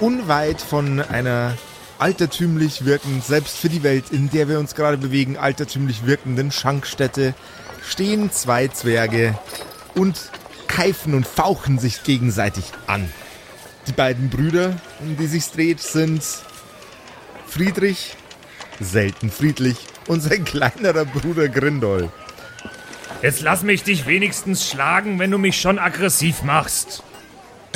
Unweit von einer altertümlich wirkend, selbst für die Welt, in der wir uns gerade bewegen, altertümlich wirkenden Schankstätte, stehen zwei Zwerge und keifen und fauchen sich gegenseitig an. Die beiden Brüder, um die sich's dreht, sind Friedrich, selten friedlich, und sein kleinerer Bruder Grindol. Jetzt lass mich dich wenigstens schlagen, wenn du mich schon aggressiv machst.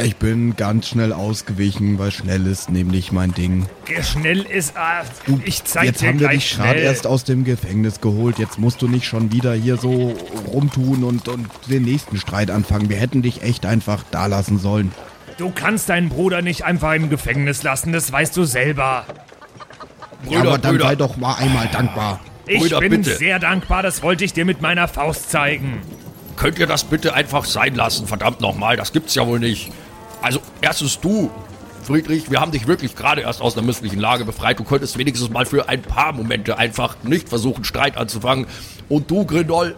Ich bin ganz schnell ausgewichen, weil schnell ist nämlich mein Ding. Schnell ist. Ah, Du, ich zeig jetzt dir haben wir gleich dich gerade erst aus dem Gefängnis geholt. Jetzt musst du nicht schon wieder hier so rumtun und, und den nächsten Streit anfangen. Wir hätten dich echt einfach da lassen sollen. Du kannst deinen Bruder nicht einfach im Gefängnis lassen, das weißt du selber. ja, aber dann sei doch mal einmal dankbar. Ich Brüder, bin bitte. sehr dankbar, das wollte ich dir mit meiner Faust zeigen. Könnt ihr das bitte einfach sein lassen, verdammt nochmal, das gibt's ja wohl nicht. Also, erstens du, Friedrich, wir haben dich wirklich gerade erst aus einer misslichen Lage befreit. Du könntest wenigstens mal für ein paar Momente einfach nicht versuchen, Streit anzufangen. Und du, Grindol,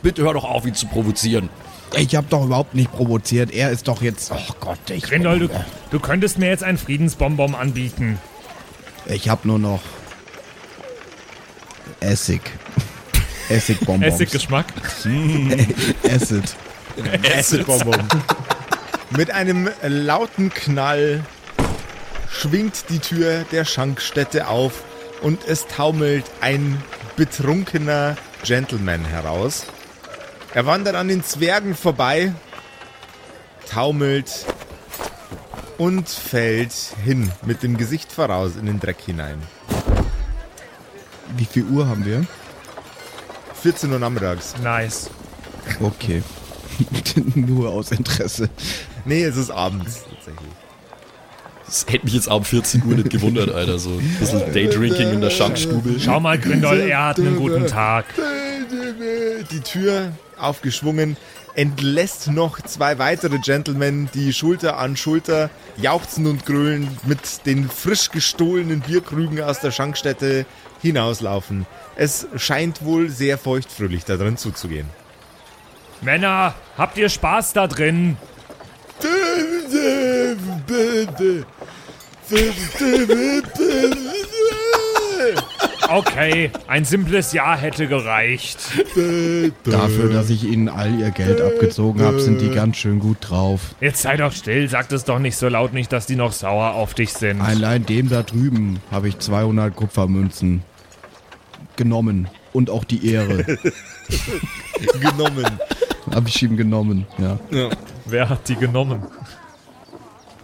bitte hör doch auf, ihn zu provozieren. Ich habe doch überhaupt nicht provoziert. Er ist doch jetzt. Oh Gott, ich. Grindol, du, du könntest mir jetzt einen Friedensbonbon anbieten. Ich habe nur noch Essig. Essigbonbons. Essiggeschmack. Acid. Acid-Bonbon. Mit einem lauten Knall schwingt die Tür der Schankstätte auf und es taumelt ein betrunkener Gentleman heraus. Er wandert an den Zwergen vorbei, taumelt und fällt hin mit dem Gesicht voraus in den Dreck hinein. Wie viel Uhr haben wir? 14 Uhr nachmittags. Nice. Okay. nur aus Interesse. Nee, es ist abends tatsächlich. Das hätte mich jetzt ab 14 Uhr nicht gewundert, Alter. So ein bisschen Daydrinking in der Schankstube. Schau mal, Grindol, er hat einen guten Tag. Die Tür aufgeschwungen, entlässt noch zwei weitere Gentlemen, die Schulter an Schulter jauchzen und grölen mit den frisch gestohlenen Bierkrügen aus der Schankstätte hinauslaufen. Es scheint wohl sehr feuchtfröhlich da drin zuzugehen. Männer, habt ihr Spaß da drin? Okay, ein simples Ja hätte gereicht. Dafür, dass ich ihnen all ihr Geld abgezogen habe, sind die ganz schön gut drauf. Jetzt sei doch still, sag es doch nicht so laut, nicht, dass die noch sauer auf dich sind. Allein dem da drüben habe ich 200 Kupfermünzen genommen. Und auch die Ehre Genommen. habe ich ihm genommen, ja. Wer hat die genommen?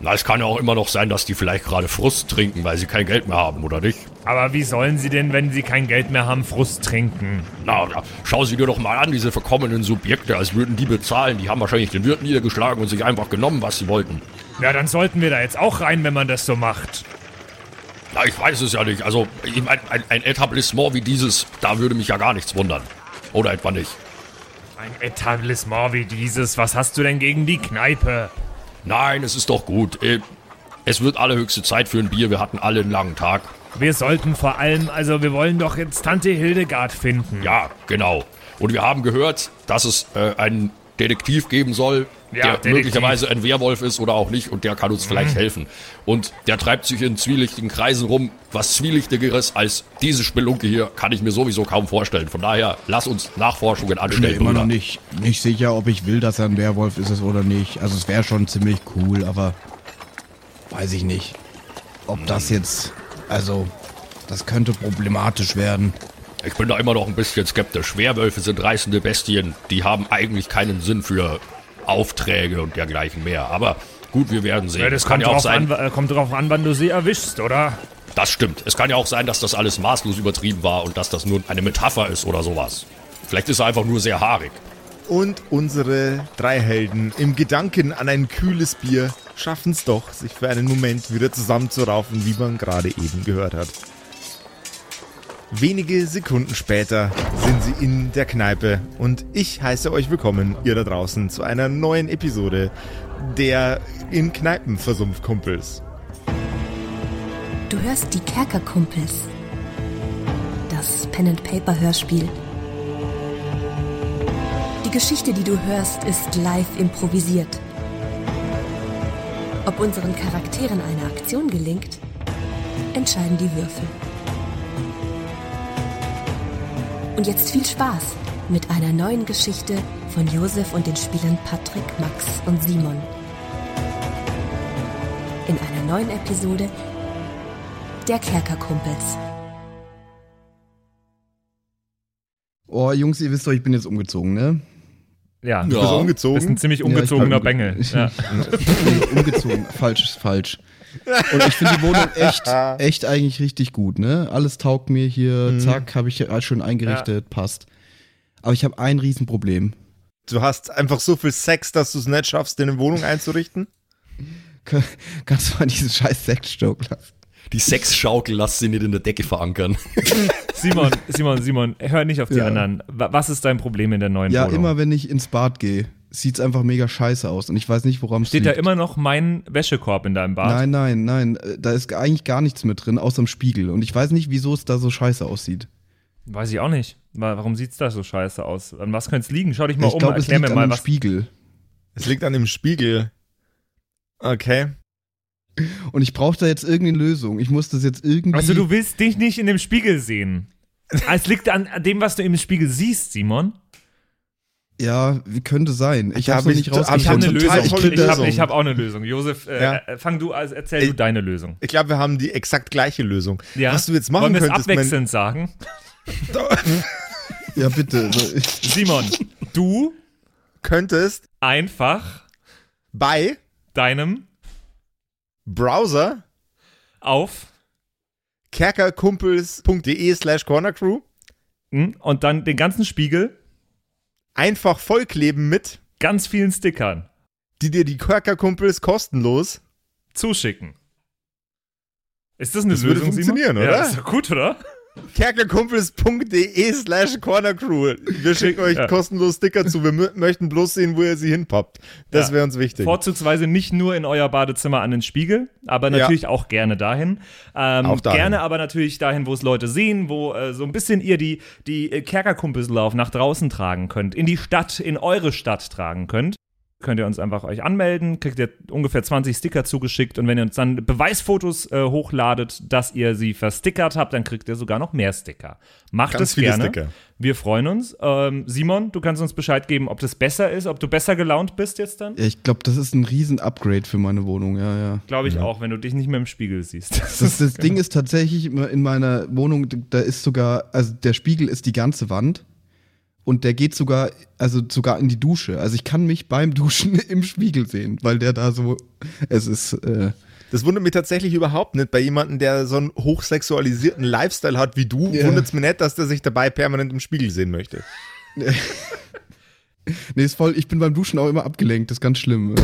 Na, es kann ja auch immer noch sein, dass die vielleicht gerade Frust trinken, weil sie kein Geld mehr haben, oder nicht? Aber wie sollen sie denn, wenn sie kein Geld mehr haben, Frust trinken? Na, na, schau sie dir doch mal an, diese verkommenen Subjekte, als würden die bezahlen. Die haben wahrscheinlich den Wirt niedergeschlagen und sich einfach genommen, was sie wollten. Ja, dann sollten wir da jetzt auch rein, wenn man das so macht. Na, ich weiß es ja nicht. Also, ich mein, ein, ein Etablissement wie dieses, da würde mich ja gar nichts wundern. Oder etwa nicht. Ein Etablissement wie dieses, was hast du denn gegen die Kneipe? Nein, es ist doch gut. Äh, Es wird allerhöchste Zeit für ein Bier. Wir hatten alle einen langen Tag. Wir sollten vor allem, also wir wollen doch jetzt Tante Hildegard finden. Ja, genau. Und wir haben gehört, dass es äh, einen Detektiv geben soll, Ja, der möglicherweise ein Werwolf ist oder auch nicht und der kann uns vielleicht helfen. Und der treibt sich in zwielichtigen Kreisen rum. Was zwielichtigeres als diese Spelunke hier kann ich mir sowieso kaum vorstellen. Von daher, lass uns Nachforschungen bin mir anstellen. immer noch nicht, nicht sicher, ob ich will, dass er ein Werwolf ist oder nicht. Also es wäre schon ziemlich cool, aber weiß ich nicht. Ob das jetzt, also das könnte problematisch werden. Ich bin da immer noch ein bisschen skeptisch. Werwölfe sind reißende Bestien. Die haben eigentlich keinen Sinn für Aufträge und dergleichen mehr. Aber gut, wir werden sehen. Ja, das Es kann kommt ja auch sein, an, äh, kommt drauf an, wann du sie erwischst, oder? Das stimmt. Es kann ja auch sein, dass das alles maßlos übertrieben war und dass das nur eine Metapher ist oder sowas. Vielleicht ist er einfach nur sehr haarig. Und unsere drei Helden im Gedanken an ein kühles Bier schaffen es doch, sich für einen Moment wieder zusammenzuraufen, wie man gerade eben gehört hat. Wenige Sekunden später sind sie in der Kneipe und ich heiße euch willkommen, ihr da draußen, zu einer neuen Episode der in Kneipen Versumpfkumpels. Du hörst die Kerkerkumpels. Das Pen-and-Paper-Hörspiel. Die Geschichte, die du hörst, ist live improvisiert. Ob unseren Charakteren eine Aktion gelingt, entscheiden die Würfel. Und jetzt viel Spaß mit einer neuen Geschichte von Josef und den Spielern Patrick, Max und Simon. In einer neuen Episode der Kerkerkumpels. Oh, Jungs, ihr wisst doch, ich bin jetzt umgezogen, ne? Ja, Du du bist Ja. umgezogen. bist ein ziemlich Ja, ich ungezogener bin- Bengel. Ja. umgezogen. falsch, ist falsch. Und ich finde die Wohnung echt, echt eigentlich richtig gut, ne? Alles taugt mir hier, zack, habe ich ja schon eingerichtet, passt. Aber ich habe ein Riesenproblem. Du hast einfach so viel Sex, dass du es nicht schaffst, dir eine Wohnung einzurichten? Ka- Kannst du mal diesen scheiß Sexjoke lassen? Die Sexschaukel lass sie nicht in der Decke verankern. Simon, Simon, Simon, hör nicht auf die Ja. anderen. Wa- Was ist dein Problem in der neuen Ja, Wohnung? immer wenn ich ins Bad gehe, sieht's einfach mega scheiße aus. Und ich weiß nicht, woran es Steht da immer noch mein Wäschekorb in deinem Bad? Nein, nein, nein. äh, Da ist eigentlich gar nichts mit drin, außer dem Spiegel. Und ich weiß nicht, wieso es da so scheiße aussieht. Weiß ich auch nicht. Wa- Warum sieht's da so scheiße aus? An was könnte es liegen? Schau dich mal ich um, glaube, es erklär liegt mir an mal dem was. Spiegel. Es liegt an dem Spiegel. Okay. Und ich brauche da jetzt irgendeine Lösung. Ich muss das jetzt irgendwie. Also du willst dich nicht in dem Spiegel sehen. Ah, Es liegt an an dem, was du im Spiegel siehst, Simon. Ja, wie könnte sein. Ich habe ich- nicht hab Ich habe eine. Lösung. tolle Ich habe ich hab auch eine Lösung. Josef, äh, Ja. äh, fang du, also erzähl du Ich- deine Lösung. Ich glaube, wir haben die exakt gleiche Lösung. Ja? Was du jetzt machen Wollen wir es abwechselnd sagen? Ja, bitte. Ich- Simon, du könntest einfach bei deinem Browser auf kerkerkumpels.de slash cornercrew hm, und dann den ganzen Spiegel einfach vollkleben mit, ganz vielen Stickern die dir die Kerkerkumpels kostenlos zuschicken. Ist das eine Das würde Lösung, funktionieren, Simon? oder? Ja, ist doch gut, oder? kerkerkumpels.de slash cornercrew. Wir schicken euch Ja. kostenlos Sticker zu. Wir mö- möchten bloß sehen, wo ihr sie hinpappt. Das Ja. wäre uns wichtig. Vorzugsweise nicht nur in euer Badezimmer an den Spiegel, aber Ja. natürlich auch gerne dahin. Ähm, Auch dahin. Gerne aber natürlich dahin, wo es Leute sehen, wo äh, so ein bisschen ihr die, die Kerkerkumpeslauf nach draußen tragen könnt, in die Stadt, in eure Stadt tragen könnt. Könnt ihr uns einfach euch anmelden, kriegt ihr ungefähr 20 Sticker zugeschickt und wenn ihr uns dann Beweisfotos äh, hochladet, dass ihr sie verstickert habt, dann kriegt ihr sogar noch mehr Sticker. Macht Ganz es viele gerne. Sticker. Wir freuen uns. Ähm, Simon, du kannst uns Bescheid geben, ob das besser ist, ob du besser gelaunt bist jetzt dann? ja, ich glaube, das ist ein Riesen-Upgrade für meine Wohnung. Ja, ja. Glaube ich auch, wenn du dich nicht mehr im Spiegel siehst. Das, das Ding ist tatsächlich immer in meiner Wohnung, da ist sogar, also der Spiegel ist die ganze Wand und der geht sogar, also sogar in die Dusche. Also ich kann mich beim Duschen im Spiegel sehen, weil der da so, es ist, äh, Das wundert mich tatsächlich überhaupt nicht. Bei jemandem, der so einen hochsexualisierten Lifestyle hat wie du, Ja. wundert es mich nicht, dass der sich dabei permanent im Spiegel sehen möchte. nee, ist voll, ich bin beim Duschen auch immer abgelenkt, das ist ganz schlimm.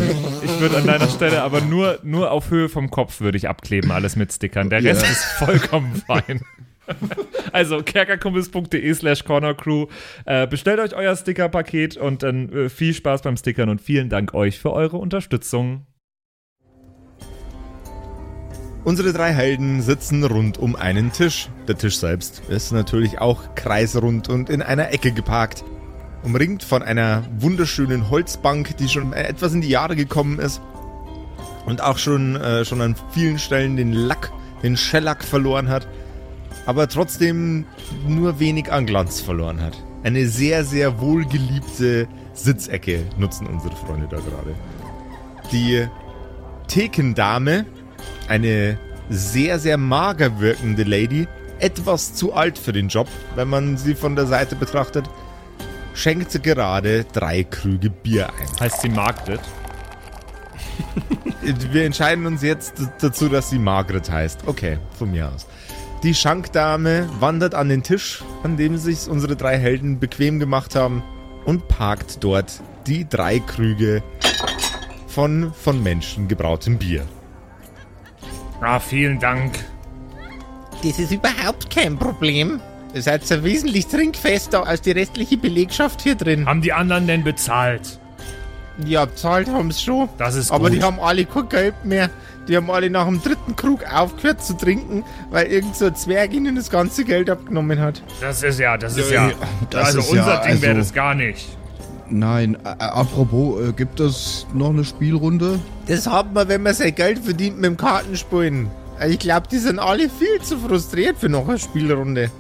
Ich würde an deiner Stelle aber nur, nur auf Höhe vom Kopf würde ich abkleben, alles mit Stickern. Der Rest Ja. ist vollkommen fein. Also kerkerkumpels.de slash cornercrew. Äh, bestellt euch euer Stickerpaket und dann äh, viel Spaß beim Stickern und vielen Dank euch für eure Unterstützung. Unsere drei Helden sitzen rund um einen Tisch. Der Tisch selbst ist natürlich auch kreisrund und in einer Ecke geparkt. Umringt von einer wunderschönen Holzbank, die schon etwas in die Jahre gekommen ist. Und auch schon, äh, schon an vielen Stellen den Lack, den Schellack verloren hat. Aber trotzdem nur wenig an Glanz verloren hat. Eine sehr, sehr wohlgeliebte Sitzecke nutzen unsere Freunde da gerade. Die Thekendame eine sehr, sehr mager wirkende Lady, etwas zu alt für den Job, wenn man sie von der Seite betrachtet, schenkt gerade drei Krüge Bier ein. Heißt sie Margret? Wir entscheiden uns jetzt dazu, dass sie Margaret heißt. Okay, von mir aus. Die Schankdame wandert an den Tisch, an dem sich unsere drei Helden bequem gemacht haben und parkt dort die drei Krüge von von Menschen gebrautem Bier. Ah, vielen Dank. Das ist überhaupt kein Problem. Ihr seid so wesentlich trinkfester als die restliche Belegschaft hier drin. Haben die anderen denn bezahlt? Ja, bezahlt haben sie schon. Das ist Aber gut. die haben alle kein Geld mehr. Die haben alle nach dem dritten Krug aufgehört zu trinken, weil irgend so ein Zwerg ihnen das ganze Geld abgenommen hat. Das ist ja, das ist Ja, ja. das also ist unser ja, Ding wäre also- das gar nicht. Nein, äh, apropos, äh, gibt es noch eine Spielrunde? Das hat man, wenn man sein Geld verdient mit dem Kartenspielen. Ich glaube, die sind alle viel zu frustriert für noch eine Spielrunde.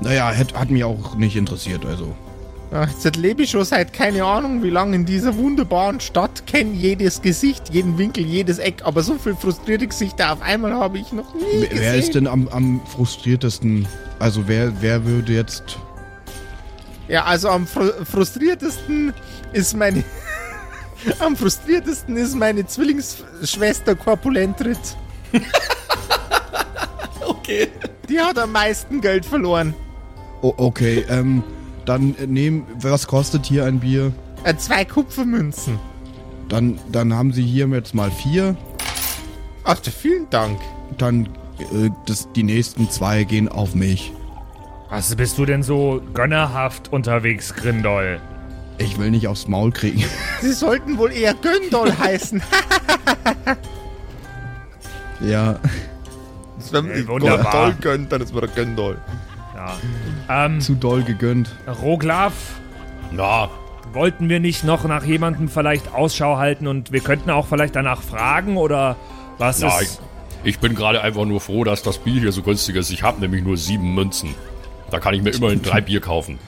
Naja, hat, hat mich auch nicht interessiert, also. Jetzt lebe ich schon seit keine Ahnung wie lange in dieser wunderbaren Stadt, kenne jedes Gesicht, jeden Winkel, jedes Eck, aber so viel frustrierte Gesichter auf einmal habe ich noch nie Wer- gesehen. Wer ist denn am, am frustriertesten? Also wer, wer würde jetzt... Ja, also am fru frustriertesten ist meine... am frustriertesten ist meine Zwillingsschwester Korpulentrit. Okay. Die hat am meisten Geld verloren. Oh, okay, ähm, dann äh, nehmen... Was kostet hier ein Bier? Äh, zwei Kupfermünzen. Dann, dann haben Sie hier jetzt mal vier. Ach, vielen Dank. Dann äh, das, die nächsten zwei gehen auf mich. Was bist du denn so gönnerhaft unterwegs, Grindol? Ich will nicht aufs Maul kriegen. Sie sollten wohl eher Göndol heißen. ja, Wenn Ey, ich wunderbar. Doll gönnt, dann ist man der Göndol. Ja. Ähm, zu doll gegönnt. Roglaf, Na, wollten wir nicht noch nach jemandem vielleicht Ausschau halten und wir könnten auch vielleicht danach fragen oder was na, ich, ist... ich bin gerade einfach nur froh, dass das Bier hier so günstig ist. Ich habe nämlich nur sieben Münzen. Da kann ich mir immerhin drei Bier kaufen.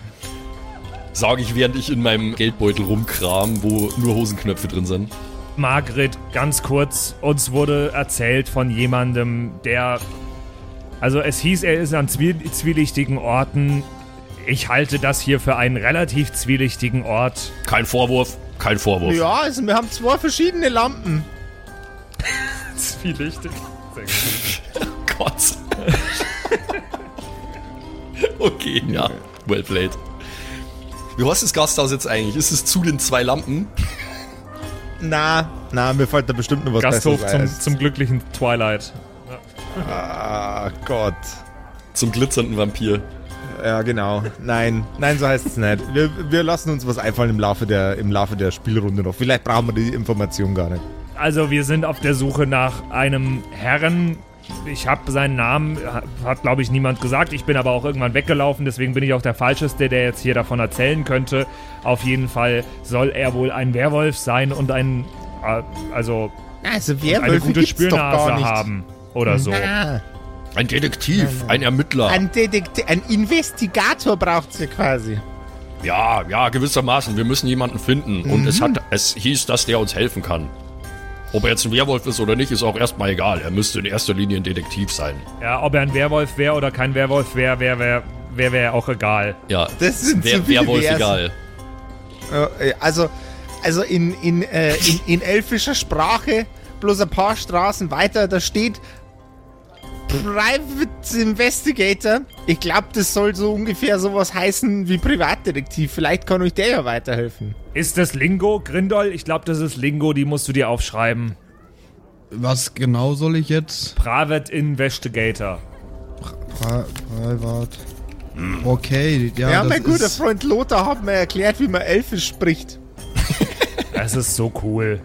Sage ich, während ich in meinem Geldbeutel rumkram, wo nur Hosenknöpfe drin sind. Margret, ganz kurz, uns wurde erzählt von jemandem, der. Also es hieß, er ist an zwie zwielichtigen Orten. Ich halte das hier für einen relativ zwielichtigen Ort. Kein Vorwurf, kein Vorwurf. ja, also wir haben zwei verschiedene Lampen. Zwielichtig? Gott. okay, ja. Well played. Wie heißt das Gasthaus jetzt eigentlich? Ist es zu den zwei Lampen? Na, na, mir fällt da bestimmt noch was Gasthof zum, zum glücklichen Twilight. Ah, Gott. Zum glitzernden Vampir. Ja, genau. Nein, nein, so heißt es nicht. Wir, wir lassen uns was einfallen im Laufe, der, im Laufe der Spielrunde noch. Vielleicht brauchen wir die Information gar nicht. Also wir sind auf der Suche nach einem Herren. Ich habe seinen Namen, hat glaube ich niemand gesagt. Ich bin aber auch irgendwann weggelaufen, deswegen bin ich auch der Falscheste, der jetzt hier davon erzählen könnte. Auf jeden Fall soll er wohl ein Werwolf sein und ein, äh, also Also eine Werwölfe gute doch gar Spürnase nicht. haben oder so. Na, Ein Detektiv, ein Ermittler. ein Detektiv, ein Investigator braucht sie quasi. Ja, ja, gewissermaßen. Wir müssen jemanden finden. Und es hat, es hieß, dass der uns helfen kann. Ob er jetzt ein Werwolf ist oder nicht, ist auch erstmal egal. Er müsste in erster Linie ein Detektiv sein. Ja, ob er ein Werwolf wäre oder kein Werwolf wäre, wäre wär, wär, wär auch egal. Ja, Das sind Wer, so viele Werwolf Versen. egal. Äh, Also, also in, in, äh, in, in elfischer Sprache, bloß ein paar Straßen weiter, da steht Private Investigator. Ich glaube, das soll so ungefähr sowas heißen wie Privatdetektiv. Vielleicht kann euch der ja weiterhelfen. Ist das Lingo, Grindol? Ich glaube, das ist Lingo, die musst du dir aufschreiben. Was genau soll ich jetzt? Private Investigator. Pri Privat. Okay, ja. Ja, das mein guter Freund Lothar hat mir erklärt, wie man Elfisch spricht. Das ist so cool.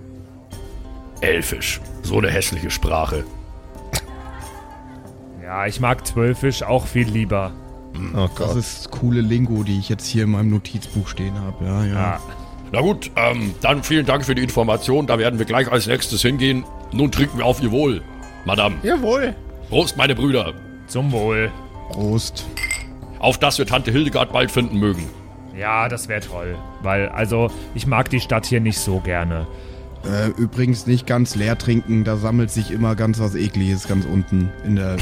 Elfisch. So eine hässliche Sprache. Ja, ich mag Zwölfisch auch viel lieber. Oh Das Gott. ist coole Lingo, die ich jetzt hier in meinem Notizbuch stehen habe. Ja, ja. Ja. Na gut, ähm, dann vielen Dank für die Information. Da werden wir gleich als nächstes hingehen. Nun trinken wir auf Ihr Wohl, Madame. Jawohl. Prost, meine Brüder. Zum Wohl. Prost. Auf dass wir Tante Hildegard bald finden mögen. Ja, das wäre toll. Weil, also, ich mag die Stadt hier nicht so gerne. Äh, übrigens nicht ganz leer trinken, da sammelt sich immer ganz was ekliges ganz unten in der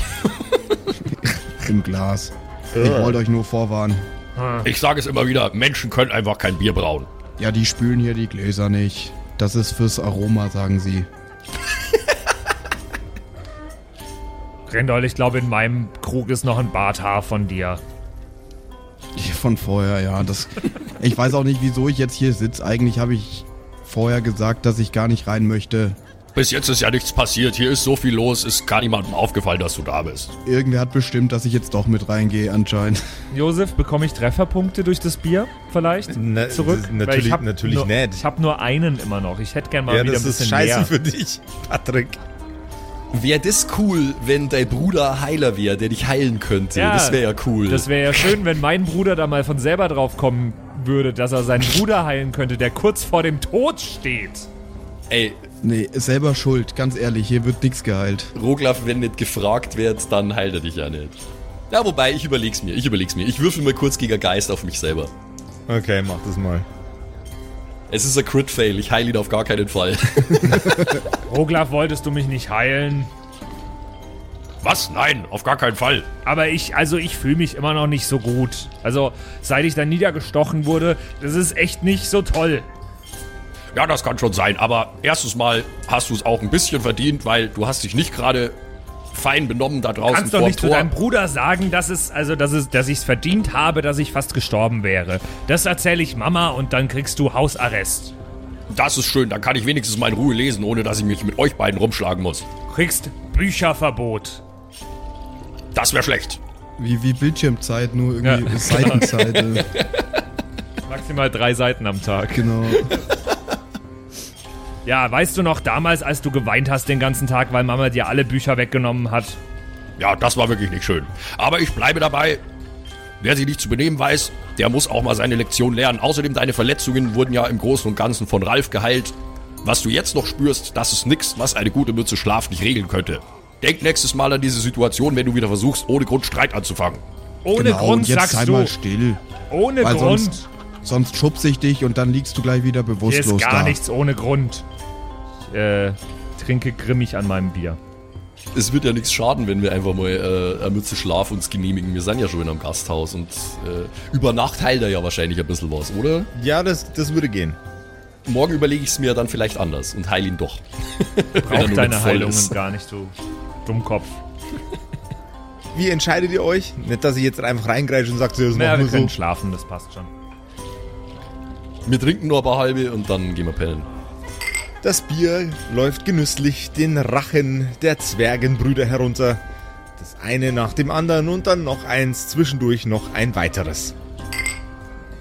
im Glas. Ich wollte euch nur vorwarnen. Ich sage es immer wieder, Menschen können einfach kein Bier brauen. Ja, die spülen hier die Gläser nicht. Das ist fürs Aroma, sagen sie. Grindol, ich glaube, in meinem Krug ist noch ein Barthaar von dir. Von vorher, ja. Das, ich weiß auch nicht, wieso ich jetzt hier sitze. Eigentlich habe ich vorher gesagt, dass ich gar nicht rein möchte. Bis jetzt ist ja nichts passiert. Hier ist so viel los. Ist gar niemandem aufgefallen, dass du da bist. Irgendwer hat bestimmt, dass ich jetzt doch mit reingehe, anscheinend. Josef, bekomme ich Trefferpunkte durch das Bier vielleicht? Na, Zurück? das- Weil natürlich- ich hab natürlich nur, nicht. Ich habe nur einen immer noch. Ich hätte gern mal Ja, wieder das ein ist bisschen scheiße mehr. für dich, Patrick. Wäre das cool, wenn dein Bruder Heiler wäre, der dich heilen könnte? Ja, das wäre ja cool. Das wäre ja schön, wenn mein Bruder da mal von selber drauf kommen würde, dass er seinen Bruder heilen könnte, der kurz vor dem Tod steht. Ey, Nee, selber schuld, ganz ehrlich, hier wird nix geheilt. Roglaf, wenn nicht gefragt wird, dann heilt er dich ja nicht. Ja, wobei, ich überleg's mir, ich überleg's mir. Ich würfel mal kurz gegen Geist auf mich selber. Okay, mach das mal. Es ist ein Crit-Fail, ich heile ihn auf gar keinen Fall. Roglaf, wolltest du mich nicht heilen? Was? Nein, auf gar keinen Fall. Aber ich, also ich fühle mich immer noch nicht so gut. Also, seit ich dann niedergestochen wurde, das ist echt nicht so toll. Ja, das kann schon sein, aber erstens mal hast du es auch ein bisschen verdient, weil du hast dich nicht gerade fein benommen da draußen Kannst doch nicht zu Tor. deinem Bruder sagen, dass es, also, dass es, dass ich es verdient habe, dass ich fast gestorben wäre. Das erzähle ich Mama und dann kriegst du Hausarrest. Das ist schön, dann kann ich wenigstens mal in Ruhe lesen, ohne dass ich mich mit euch beiden rumschlagen muss. Kriegst Bücherverbot. Das wäre schlecht. Wie, wie Bildschirmzeit, nur irgendwie Ja. Seitenzeit. äh, Maximal drei Seiten am Tag. genau. Ja, weißt du noch damals, als du geweint hast den ganzen Tag, weil Mama dir alle Bücher weggenommen hat? Ja, das war wirklich nicht schön. Aber ich bleibe dabei. Wer sich nicht zu benehmen weiß, der muss auch mal seine Lektion lernen. Außerdem, deine Verletzungen wurden ja im Großen und Ganzen von Ralf geheilt. Was du jetzt noch spürst, das ist nix, was eine gute Mütze Schlaf nicht regeln könnte. Denk nächstes Mal an diese Situation, wenn du wieder versuchst, ohne Grund Streit anzufangen. Ohne genau, Grund und jetzt sagst sei du. mal still. Ohne Weil Grund. sonst, sonst schubse ich dich und dann liegst du gleich wieder Hier bewusstlos ist gar da. nichts ohne Grund. Ich äh, trinke grimmig an meinem Bier. es wird ja nichts schaden, wenn wir einfach mal äh, eine Mütze Schlaf uns genehmigen. Wir sind ja schon in einem Gasthaus und äh, über Nacht heilt er ja wahrscheinlich ein bisschen was, oder? Ja, das, das würde gehen. Morgen überlege ich es mir dann vielleicht anders und heile ihn doch. Braucht deine Heilungen gar nicht, du Dummkopf. Wie entscheidet ihr euch? Nicht, dass ich jetzt einfach reingreife und sage, das Naja, wir wir können so. schlafen, das passt schon. Wir trinken nur ein paar halbe und dann gehen wir pennen. Das Bier läuft genüsslich den Rachen der Zwergenbrüder herunter. Das eine nach dem anderen und dann noch eins, zwischendurch noch ein weiteres.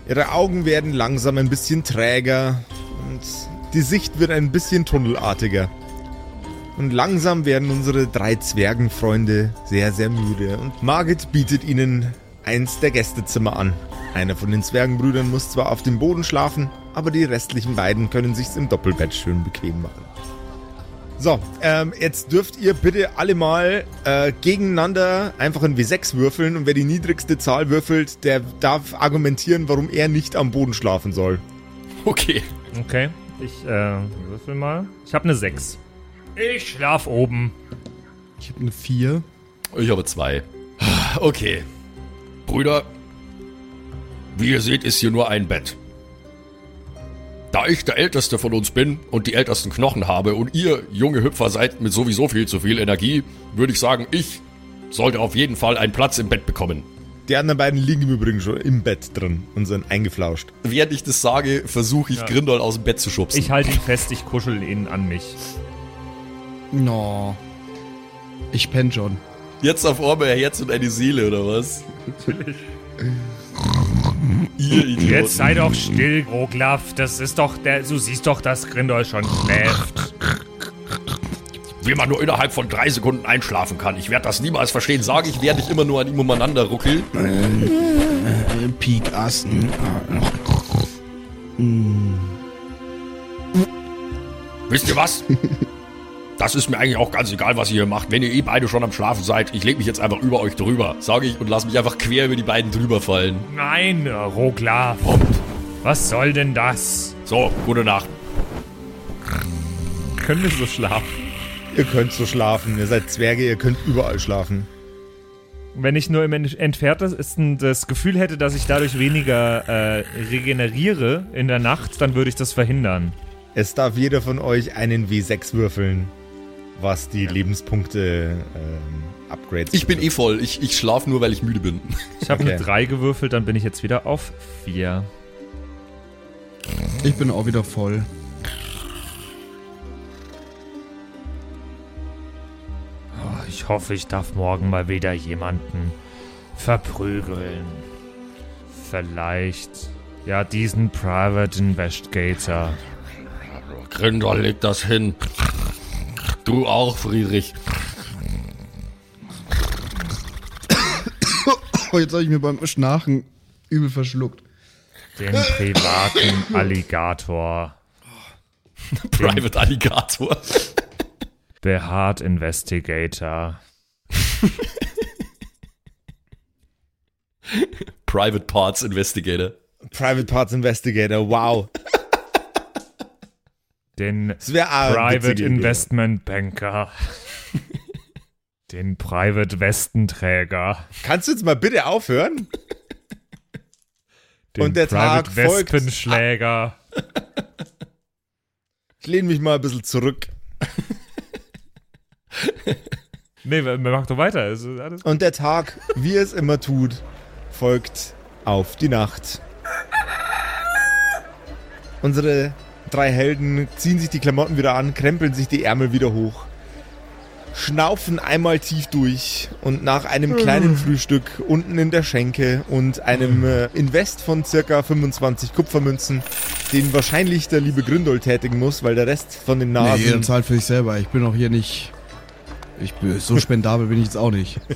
Ihre Augen werden langsam ein bisschen träger und die Sicht wird ein bisschen tunnelartiger. Und langsam werden unsere drei Zwergenfreunde sehr, sehr müde und Margit bietet ihnen eins der Gästezimmer an. Einer von den Zwergenbrüdern muss zwar auf dem Boden schlafen, aber die restlichen beiden können sich's im Doppelbett schön bequem machen. So, ähm, jetzt dürft ihr bitte alle mal äh, gegeneinander einfach ein W6 würfeln und wer die niedrigste Zahl würfelt, der darf argumentieren, warum er nicht am Boden schlafen soll. Okay. Okay, ich äh, würfel mal. Ich habe eine 6. Ich schlaf oben. Ich habe eine 4. Ich habe zwei. Okay. Brüder, wie ihr seht, ist hier nur ein Bett. Da ich der Älteste von uns bin und die ältesten Knochen habe und ihr junge Hüpfer seid mit sowieso viel zu viel Energie, würde ich sagen, ich sollte auf jeden Fall einen Platz im Bett bekommen. Die anderen beiden liegen im Übrigen schon im Bett drin und sind eingeflauscht. Während ich das sage, versuche ich Grindol aus dem Bett zu schubsen. Ich halte ihn fest, ich kuschel ihn an mich. No. Ich penn schon. Jetzt auf ein Herz und eine Seele, oder was? Natürlich. Ihr Idioten. Jetzt sei doch still, Roglaf. Das ist doch der. Du siehst doch, dass Grindol schon schläft. Wie man nur innerhalb von drei Sekunden einschlafen kann. Ich werde das niemals verstehen. Sage ich, während ich immer nur an ihm umeinander ruckel. Äh, Peak Asten. Wisst ihr was? Das ist mir eigentlich auch ganz egal, was ihr hier macht. Wenn ihr eh beide schon am Schlafen seid, ich lege mich jetzt einfach über euch drüber. Sage ich und lass mich einfach quer über die beiden drüber fallen. Nein, Roglaf. Was soll denn das? So, gute Nacht. Können wir so schlafen? Ihr könnt so schlafen, ihr seid Zwerge, ihr könnt überall schlafen. Wenn ich nur im Ent- entferntesten das Gefühl hätte, dass ich dadurch weniger äh, regeneriere in der Nacht, dann würde ich das verhindern. Es darf jeder von euch einen W6 würfeln, was die Lebenspunkte ähm, Upgrades Ich bin eh voll. Ich, ich schlafe nur, weil ich müde bin. Ich habe Okay. eine 3 gewürfelt, dann bin ich jetzt wieder auf 4. Ich bin auch wieder voll. Ich hoffe, ich darf morgen mal wieder jemanden verprügeln. Vielleicht, ja, diesen Private Investigator. Grindel, leg das hin. Du auch, Friedrich. Jetzt habe ich mir beim Schnarchen übel verschluckt. Den privaten Alligator. Private Alligator. Behaart Investigator. Private Parts Investigator. Private Parts Investigator, wow. Den Private witzige Idee. Investment Banker. Den Private Westenträger. Kannst du jetzt mal bitte aufhören? Den Und der Private Tag. Wespenschläger. Ich lehne mich mal ein bisschen zurück. Nee, mach doch weiter. Und der Tag, wie es immer tut, folgt auf die Nacht. Unsere drei Helden ziehen sich die Klamotten wieder an, krempeln sich die Ärmel wieder hoch, schnaufen einmal tief durch und nach einem kleinen Frühstück unten in der Schenke und einem äh, Invest von circa 25 Kupfermünzen, den wahrscheinlich der liebe Gründol tätigen muss, weil der Rest von den Nee, Nasen... jeder zahlt für sich selber. Ich bin auch hier nicht. Ich bin, so spendabel bin ich jetzt auch nicht.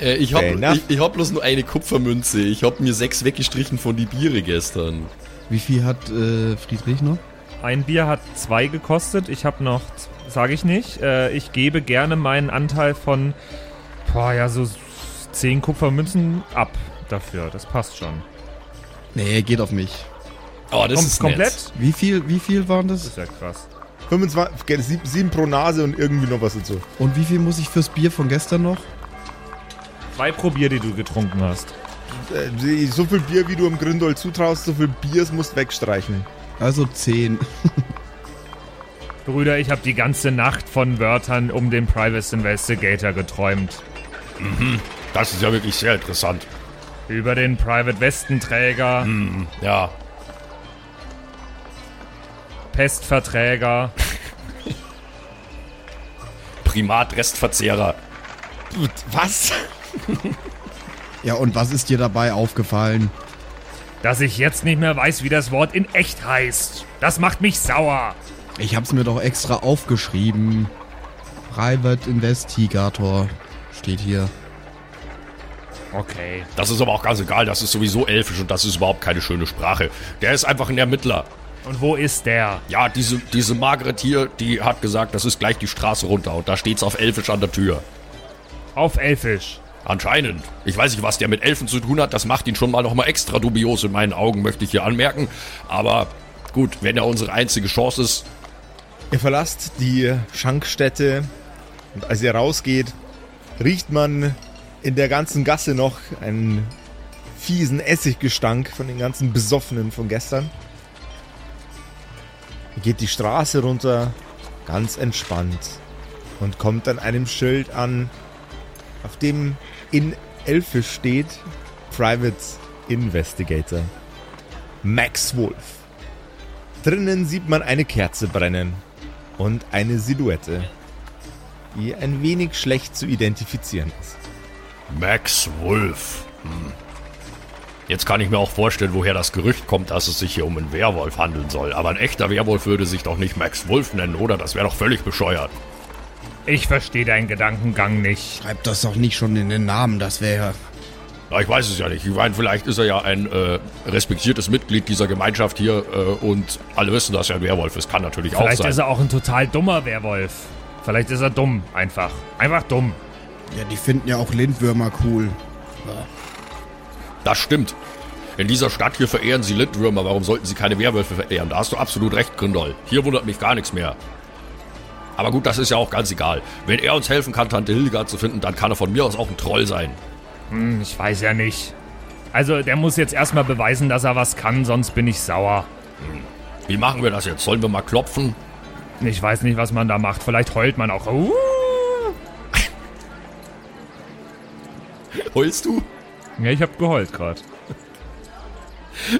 Äh, ich habe ich, ich hab bloß nur eine Kupfermünze. Ich habe mir sechs weggestrichen von die Biere gestern. Wie viel hat äh, Friedrich noch? Ein Bier hat zwei gekostet. Ich habe noch, sage ich nicht. Äh, ich gebe gerne meinen Anteil von, boah, ja, so zehn Kupfermünzen ab dafür. Das passt schon. Nee, geht auf mich. Oh, das Kom ist komplett? Nett. Wie viel, wie viel waren Das das? ist ja krass. 25, ge- sieb- sieben pro Nase und irgendwie noch was dazu. Und wie viel muss ich fürs Bier von gestern noch? Zwei pro Bier, die du getrunken hast. Äh, So viel Bier, wie du im Gründol zutraust, so viel Biers musst wegstreichen. Also 10. Brüder, ich habe die ganze Nacht von Wörtern um den Private Investigator geträumt. Das ist ja wirklich sehr interessant. Über den Private Westenträger, Ja, Pestverträger. Primat-Restverzehrer. Was? Ja, und was ist dir dabei aufgefallen? Dass ich jetzt nicht mehr weiß, wie das Wort in echt heißt. Das macht mich sauer. Ich hab's mir doch extra aufgeschrieben. Private Investigator steht hier. Okay. das ist aber auch ganz egal. Das ist sowieso elfisch und das ist überhaupt keine schöne Sprache. Der ist einfach ein Ermittler. Und wo ist der? Ja, diese, diese Margaret hier, die hat gesagt, das ist gleich die Straße runter und da steht's auf Elfisch an der Tür. Auf Elfisch. Anscheinend. Ich weiß nicht, was der mit Elfen zu tun hat. Das macht ihn schon mal noch mal extra dubios in meinen Augen, möchte ich hier anmerken. Aber gut, wenn er unsere einzige Chance ist, Ihr verlasst die Schankstätte und als ihr rausgeht, riecht man in der ganzen Gasse noch einen fiesen Essiggestank von den ganzen Besoffenen von gestern. Ihr geht die Straße runter, ganz entspannt und kommt an einem Schild an, dem in Elfisch steht Private Investigator. Max Wolf. Drinnen sieht man eine Kerze brennen und eine Silhouette, die ein wenig schlecht zu identifizieren ist. Max Wolf. Hm. Jetzt kann ich mir auch vorstellen, woher das Gerücht kommt, dass es sich hier um einen Werwolf handeln soll. Aber ein echter Werwolf würde sich doch nicht Max Wolf nennen, oder? Das wäre doch völlig bescheuert. Ich verstehe deinen Gedankengang nicht. Schreibt das doch nicht schon in den Namen, das wäre. Na, ich weiß es ja nicht. Ich meine, vielleicht ist er ja ein äh, respektiertes Mitglied dieser Gemeinschaft hier äh, und alle wissen, dass er ein Werwolf ist. Kann natürlich auch Vielleicht sein. ist er auch ein total dummer Werwolf. Vielleicht ist er dumm, einfach. Einfach dumm. Ja, die finden ja auch Lindwürmer cool. Das stimmt. In dieser Stadt hier verehren sie Lindwürmer. Warum sollten sie keine Werwölfe verehren? Da hast du absolut recht, Grindol. Hier wundert mich gar nichts mehr. Aber gut, das ist ja auch ganz egal. Wenn er uns helfen kann, Tante Hildegard zu finden, dann kann er von mir aus auch ein Troll sein. Hm, ich weiß ja nicht. Also, der muss jetzt erstmal beweisen, dass er was kann, sonst bin ich sauer. Wie machen wir das jetzt? Sollen wir mal klopfen? Ich weiß nicht, was man da macht. Vielleicht heult man auch. Uh, Heulst du? ja, ich hab geheult gerade.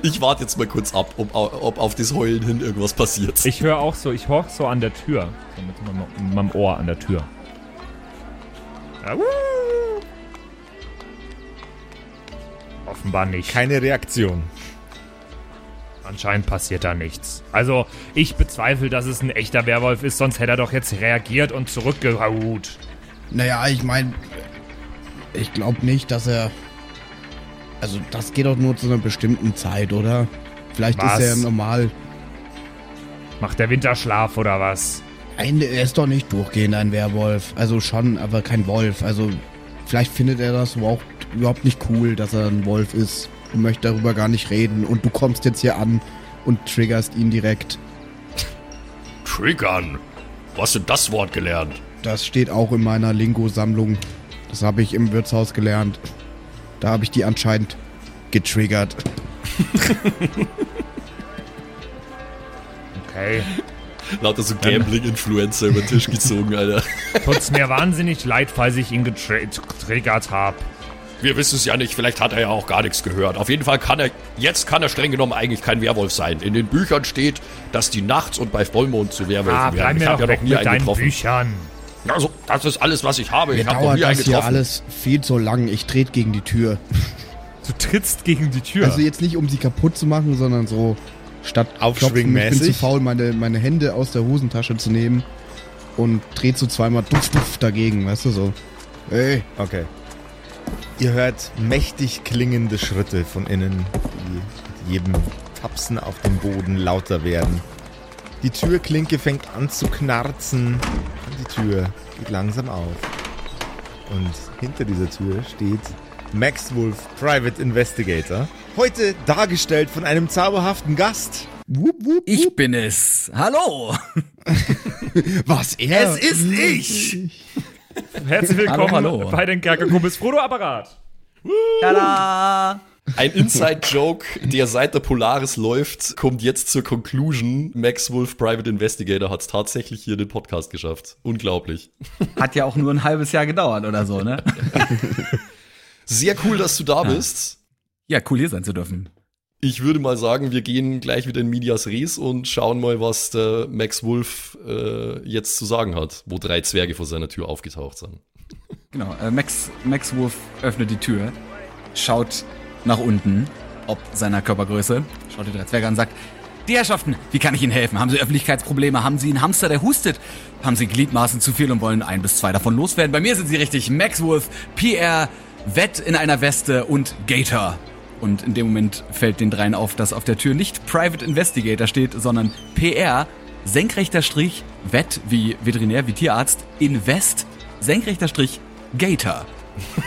Ich warte jetzt mal kurz ab, ob, ob auf das Heulen hin irgendwas passiert. Ich höre auch so, ich horch so an der Tür. So mit meinem, meinem Ohr an der Tür. Ja, uh. Offenbar nicht. Keine Reaktion. Anscheinend passiert da nichts. Also, ich bezweifle, dass es ein echter Werwolf ist, sonst hätte er doch jetzt reagiert und zurückgehaut. Naja, ich meine, ich glaube nicht, dass er Also das geht doch nur zu einer bestimmten Zeit, oder? Vielleicht Was? ist er normal. Macht der Winterschlaf oder was? Ein, er ist doch nicht durchgehend ein Werwolf. Also schon, aber kein Wolf. Also vielleicht findet er das überhaupt, überhaupt nicht cool, dass er ein Wolf ist und möchte darüber gar nicht reden. Und du kommst jetzt hier an und triggerst ihn direkt. Triggern. Wo hast du das Wort gelernt? Das steht auch in meiner Lingo-Sammlung. Das habe ich im Wirtshaus gelernt. Da habe ich die anscheinend getriggert. Okay. Lauter so Gambling-Influencer über den Tisch gezogen, Alter. Tut's mir wahnsinnig leid, falls ich ihn getriggert habe. Wir wissen es ja nicht, vielleicht hat er ja auch gar nichts gehört. Auf jeden Fall kann er, jetzt kann er streng genommen eigentlich kein Werwolf sein. In den Büchern steht, dass die nachts und bei Vollmond zu Werwölfen Ah, werden. Ich habe ja noch nie mit einen deinen getroffen. Büchern. Also, das ist alles, was ich habe. Mir Ich habe noch dauert das hier alles viel zu lang. Ich trete gegen die Tür. Du trittst gegen die Tür. Also jetzt nicht, um sie kaputt zu machen, sondern so statt Klopfen. Ich bin Aufschwingmäßig. zu faul, meine, meine Hände aus der Hosentasche zu nehmen und dreht so zweimal duft, duft dagegen, weißt du so. Ey, Okay. Ihr hört mächtig klingende Schritte von innen, die mit jedem Tapsen auf dem Boden lauter werden. Die Türklinke fängt an zu knarzen und die Tür geht langsam auf. Und hinter dieser Tür steht Max Wolf, Private Investigator. Heute dargestellt von einem zauberhaften Gast. wup, wup, Ich bin es. Hallo. was er? Es ist ich. Herzlich willkommen Hallo, hallo. bei den Kerkerkumpels Frodo Apparat. Tada. Ein Inside-Joke, der seit der Polaris läuft, kommt jetzt zur Conclusion. Max Wolf, Private Investigator, hat es tatsächlich hier in den Podcast geschafft. Unglaublich. Hat ja auch nur ein halbes Jahr gedauert oder so, ne? Sehr cool, dass du da bist. Ja, cool hier sein zu dürfen. Ich würde mal sagen, wir gehen gleich wieder in Medias Res und schauen mal, was der Max Wolf äh, jetzt zu sagen hat, wo drei Zwerge vor seiner Tür aufgetaucht sind. Genau. Äh, Max, Max Wolf öffnet die Tür, schaut nach unten, ob seiner Körpergröße, schaut die drei Zwerge an und sagt, die Herrschaften, wie kann ich Ihnen helfen? Haben Sie Öffentlichkeitsprobleme? Haben Sie einen Hamster, der hustet? Haben Sie Gliedmaßen zu viel und wollen ein bis zwei davon loswerden? Bei mir sind Sie richtig. Max Wolf, PR, Wett in einer Weste und Gator. Und in dem Moment fällt den dreien auf, dass auf der Tür nicht Private Investigator steht, sondern PR, senkrechter Strich, Wett wie Veterinär, wie Tierarzt, Invest, senkrechter Strich, Gator.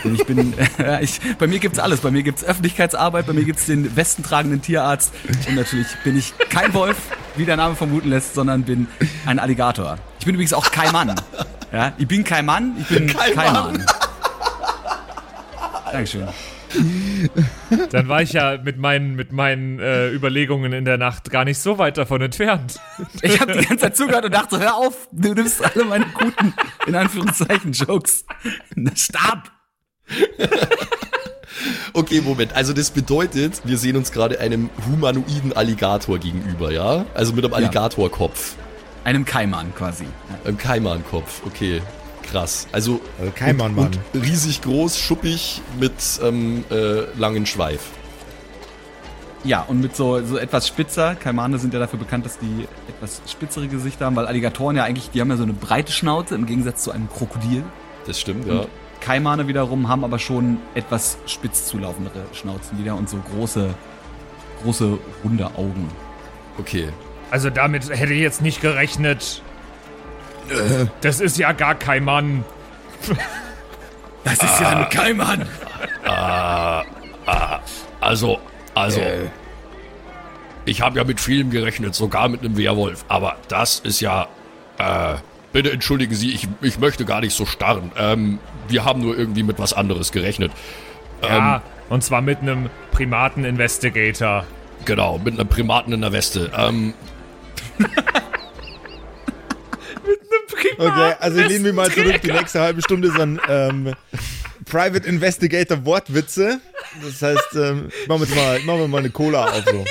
Denn ich bin, äh, ich, bei mir gibt's alles. Bei mir gibt's Öffentlichkeitsarbeit, bei mir gibt's den westentragenden Tierarzt und natürlich bin ich kein Wolf, wie der Name vermuten lässt, sondern bin ein Alligator. Ich bin übrigens auch kein Mann. Ja, ich bin kein Mann, ich bin kein, Mann. Dankeschön. Dann war ich ja mit meinen, mit meinen äh, Überlegungen in der Nacht gar nicht so weit davon entfernt. Ich habe die ganze Zeit zugehört und dachte, hör auf, du nimmst alle meine guten, in Anführungszeichen, Jokes. Stab! Okay, Moment. Also das bedeutet, wir sehen uns gerade einem humanoiden Alligator gegenüber, ja? Also mit einem Alligatorkopf. Einem Kaiman quasi. Einem Kaimankopf. Okay, krass. Also, Also Kaiman, Mann. und riesig groß, schuppig, mit ähm, äh, langen Schweif. Ja, und mit so, so etwas spitzer. Kaimane sind ja dafür bekannt, dass die etwas spitzere Gesichter haben, weil Alligatoren ja eigentlich, die haben ja so eine breite Schnauze im Gegensatz zu einem Krokodil. Das stimmt, ja. Kaimane wiederum haben aber schon etwas spitz zulaufendere Schnauzen wieder und so große, große, runde Augen. Okay. Also damit hätte ich jetzt nicht gerechnet. Das ist ja gar kein Mann. Das ist ja ein Kaiman! Also, also. Ich habe ja mit vielem gerechnet, sogar mit einem Werwolf. Aber das ist ja. Äh, bitte entschuldigen Sie, ich, ich möchte gar nicht so starren. Ähm, wir haben nur irgendwie mit was anderes gerechnet. Ja, und zwar mit einem Primaten-Investigator. Genau, mit einem Primaten in der Weste. Ähm, Okay, also lehnen wir mal zurück. Die nächste halbe Stunde sind ähm, Private Investigator Wortwitze. Das heißt, ähm, machen wir mal, machen wir mal eine Cola auf. So.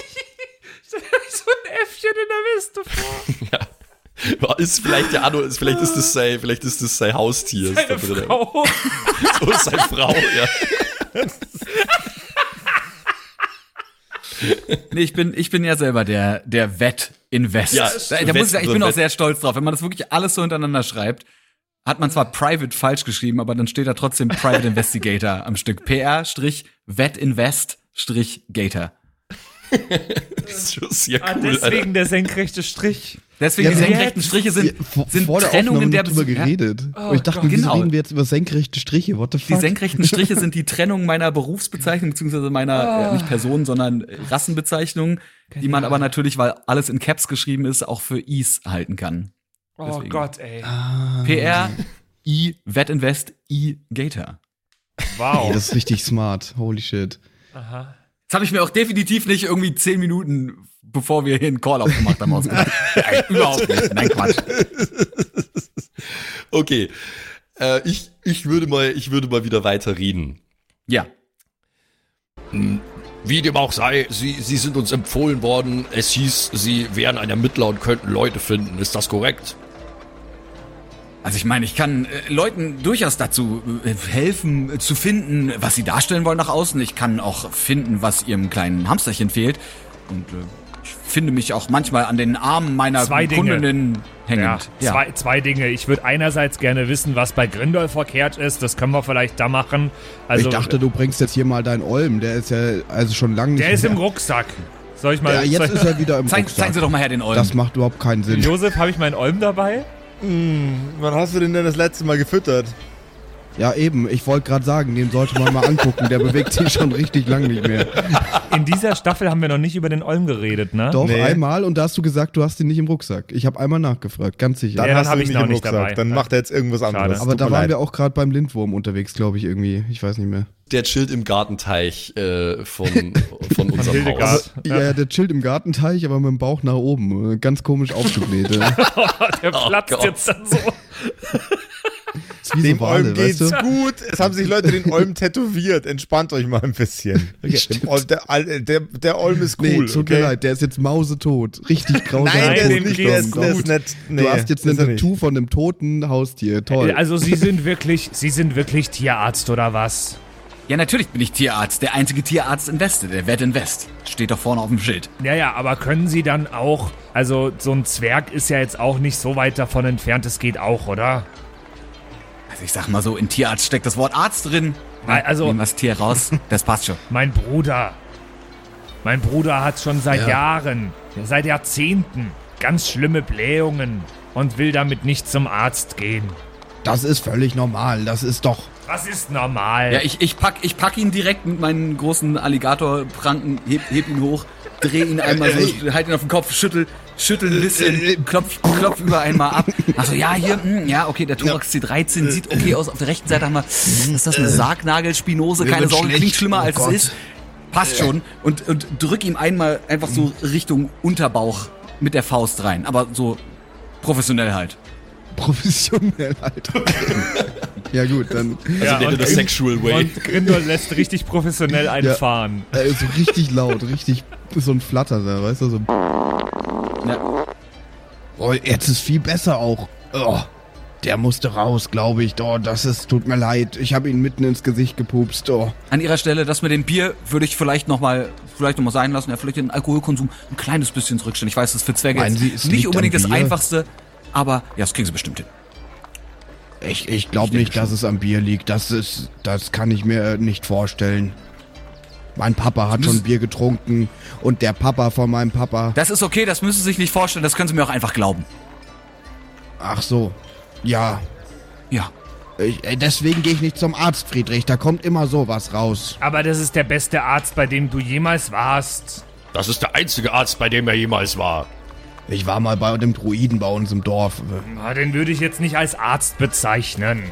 so ein Äffchen in der Weste vor. Ist vielleicht der Anno, ist, vielleicht ist das sein, vielleicht ist das sein Haustier. ist da. Frau. So ist seine Frau, ja. Nee, ich bin, ich bin ja selber der, der Wett-Invest. Ja, da, da muss ich, sagen, ich bin auch sehr stolz drauf, wenn man das wirklich alles so hintereinander schreibt. hat man zwar Private falsch geschrieben, aber dann steht da trotzdem Private Investigator am Stück. PR-Wetinvest-Gator. Das ist schon sehr Ah, cool. deswegen Alter. der senkrechte Strich. Deswegen Ja, die senkrechten Striche sind, sind vor der Trennungen der drüber Besu- Ja? geredet. Und ich dachte, Gott, genau. reden wir jetzt über senkrechte Striche? What the Die fuck? senkrechten Striche sind die Trennung meiner Berufsbezeichnung, beziehungsweise meiner, äh, nicht Person, sondern Rassenbezeichnung, die man aber natürlich, weil alles in Caps geschrieben ist, auch für Is halten kann. Oh Deswegen. Gott, ey. PR, I, Wetinvest, I, Gator. Wow. Ey, das ist richtig smart. Holy shit. Aha. Das habe ich mir auch definitiv nicht irgendwie zehn Minuten, bevor wir hier einen Call aufgemacht haben. Nein, Überhaupt nicht. Nein, Quatsch. Okay. Äh, ich, ich, würde mal, ich würde mal wieder weiter reden. Ja. Wie dem auch sei, sie, sie sind uns empfohlen worden. Es hieß, sie wären ein Ermittler und könnten Leute finden. Ist das korrekt? Also ich meine, ich kann äh, Leuten durchaus dazu äh, helfen, äh, zu finden, was sie darstellen wollen nach außen. Ich kann auch finden, was ihrem kleinen Hamsterchen fehlt. Und äh, finde mich auch manchmal an den Armen meiner Zwei Dinge. Kundinnen Ja, hängend. Zwei, zwei Dinge. Ich würde einerseits gerne wissen, was bei Grindel verkehrt ist. Das können wir vielleicht da machen. Also, ich dachte, du bringst jetzt hier mal deinen Olm. Der ist ja also schon lange nicht der ist mehr. im Rucksack. Soll ich mal. Ja, jetzt ist er wieder im Zeig, Rucksack. zeigen Sie doch mal her den Olm. Das macht überhaupt keinen Sinn. Josef, habe ich meinen Olm dabei? Wann hast du den denn das letzte Mal gefüttert? Ja, eben. Ich wollte gerade sagen, den sollte man mal angucken. Der bewegt sich schon richtig lang nicht mehr. In dieser Staffel haben wir noch nicht über den Olm geredet, ne? Doch, Nee. einmal und da hast du gesagt, du hast ihn nicht im Rucksack. Ich habe einmal nachgefragt, ganz sicher. Dann Ja, dann hast hab du ich ihn noch nicht im nicht Rucksack. dabei. Dann macht er jetzt irgendwas anderes. Aber Tut da waren leid. wir auch gerade beim Lindwurm unterwegs, glaube ich, irgendwie. Ich weiß nicht mehr. Der chillt im Gartenteich äh, von, von unserem Hildegard. Haus. Ja, der chillt im Gartenteich, aber mit dem Bauch nach oben. Ganz komisch aufgebläht. ey. Der platzt Gott. jetzt dann so. Ist wie Dem so Olm geht's weißt du? gut. Es haben sich Leute den Olm tätowiert. Entspannt euch mal ein bisschen. Dem Olm, der, der, der Olm ist Nee, cool. tut okay? mir leid, der ist jetzt mausetot. Richtig grausam. Nein, der dem ist ist gut. nicht. Nee, du hast jetzt ein. Tattoo von einem toten Haustier. Toll. Also Sie sind wirklich, Sie sind wirklich Tierarzt oder was? ja, natürlich bin ich Tierarzt. Der einzige Tierarzt in Weste, der Wett in West. Steht doch vorne auf dem Schild. Ja, ja, aber können Sie dann auch, also so ein Zwerg ist ja jetzt auch nicht so weit davon entfernt, es geht auch, oder? Also ich sag mal so, in Tierarzt steckt das Wort Arzt drin. Nein, also- Nehmen wir das Tier raus, das passt schon. Mein Bruder. Mein Bruder hat schon seit Jahren, ja, seit Jahrzehnten ganz schlimme Blähungen und will damit nicht zum Arzt gehen. das ist völlig normal. Das ist doch. Was ist normal? Ja, ich, ich, pack, ich pack ihn direkt mit meinen großen Alligatorpranken, heb, heb ihn hoch, dreh ihn einmal so, halt ihn auf den Kopf, schüttel, schüttel ein bisschen, klopf, klopf über einmal ab. Achso, ja, hier, hm, ja, okay, der Thorax C13 sieht okay aus. Auf der rechten Seite haben wir, ist das eine Sargnagelspinose? Keine Sorge, klingt schlimmer Oh als Gott. es ist. Passt schon. Und, und drück ihm einmal einfach so Richtung Unterbauch mit der Faust rein. Aber so professionell halt. Professionell, Alter. ja, gut, dann. ja, Nenne das Sexual Way. und Grindel lässt richtig professionell einfahren. Äh, so richtig laut, richtig so ein Flatter da, weißt du? So. Ja. Oh, jetzt ist viel besser auch. Oh, der musste raus, glaube ich. Oh, das ist, tut mir leid. Ich habe ihn mitten ins Gesicht gepupst. Oh. An ihrer Stelle, das mit dem Bier würde ich vielleicht nochmal vielleicht noch mal sein lassen. Ja, vielleicht den Alkoholkonsum ein kleines bisschen zurückstellen. Ich weiß, das ist für Zwerge Meinen jetzt Sie, es nicht unbedingt das? Einfachste, aber ja, das kriegen sie bestimmt hin. Ich, ich glaube nicht, dass es am Bier liegt. Das ist, das kann ich mir nicht vorstellen. Mein Papa hat schon Bier getrunken und der Papa von meinem Papa. Das ist okay, das müssen Sie sich nicht vorstellen, das können Sie mir auch einfach glauben. Ach so. Ja. Ja. Ich, äh, deswegen gehe ich nicht zum Arzt, Friedrich. Da kommt immer sowas raus. Aber das ist der beste Arzt, bei dem du jemals warst. Das ist der einzige Arzt, bei dem er jemals war. Ich war mal bei dem Druiden bei uns im Dorf. Ah, Den würde ich jetzt nicht als Arzt bezeichnen.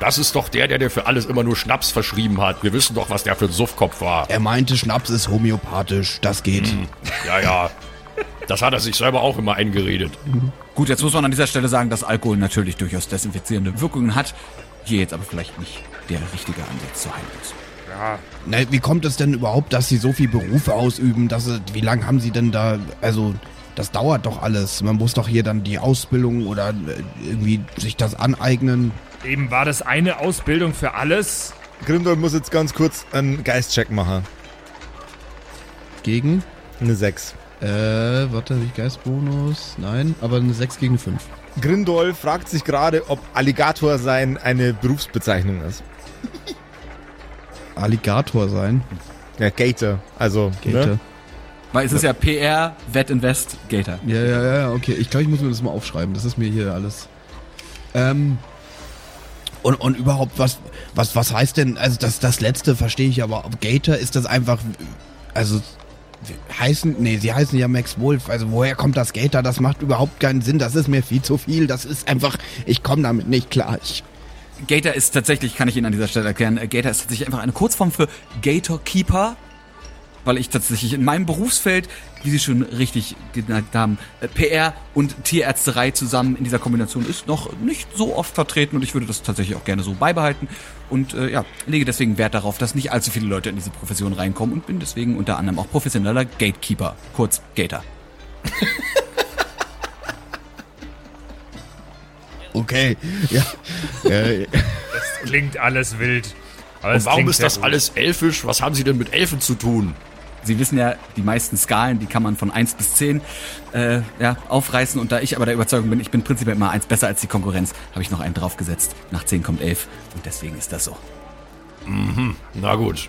Das ist doch der, der dir für alles immer nur Schnaps verschrieben hat. Wir wissen doch, was der für ein Suffkopf war. Er meinte, Schnaps ist homöopathisch. Das geht. Ja, ja. Das hat er sich selber auch immer eingeredet. Gut, jetzt muss man an dieser Stelle sagen, dass Alkohol natürlich durchaus desinfizierende Wirkungen hat. Hier jetzt aber vielleicht nicht der richtige Ansatz zur Heilung. Na, wie kommt es denn überhaupt, dass Sie so viel Berufe ausüben? Dass, Sie- wie lange haben Sie denn da, also das dauert doch alles. Man muss doch hier dann die Ausbildung oder äh, irgendwie sich das aneignen. Eben war das eine Ausbildung für alles. Grindol muss jetzt ganz kurz einen Geistcheck machen. Gegen? Eine 6. Äh, warte, habe ich Geistbonus? Nein, aber eine 6 gegen eine 5. Grindol fragt sich gerade, ob Alligator sein eine Berufsbezeichnung ist. Alligator sein. Ja, Gator. Also, Gator. Ne? Weil es ist ja PR, Vet Invest, Gator. Ja, ja, ja, okay. Ich glaube, ich muss mir das mal aufschreiben. Das ist mir hier alles. Ähm. Und, und überhaupt, was, was, was heißt denn, also das, das letzte verstehe ich aber. Gator ist das einfach, also heißen, nee, sie heißen ja Max Wolf. Also woher kommt das Gator? Das macht überhaupt keinen Sinn. Das ist mir viel zu viel. Das ist einfach, ich komme damit nicht klar. Ich, Gator ist tatsächlich, kann ich Ihnen an dieser Stelle erklären, äh, Gator ist tatsächlich einfach eine Kurzform für Gator Keeper, weil ich tatsächlich in meinem Berufsfeld, wie Sie schon richtig gesagt haben, äh, PR und Tierärzterei zusammen in dieser Kombination ist noch nicht so oft vertreten und ich würde das tatsächlich auch gerne so beibehalten und äh, ja, lege deswegen Wert darauf, dass nicht allzu viele Leute in diese Profession reinkommen und bin deswegen unter anderem auch professioneller Gatekeeper, kurz Gator. okay, ja. äh, Klingt alles wild. Aber Und warum ist das gut. alles elfisch? Was haben sie denn mit Elfen zu tun? Sie wissen ja, die meisten Skalen, die kann man von 1 bis 10 äh, ja, aufreißen. Und da ich aber der Überzeugung bin, ich bin prinzipiell immer eins besser als die Konkurrenz, habe ich noch einen draufgesetzt. Nach 10 kommt 11 und deswegen ist das so. Na gut.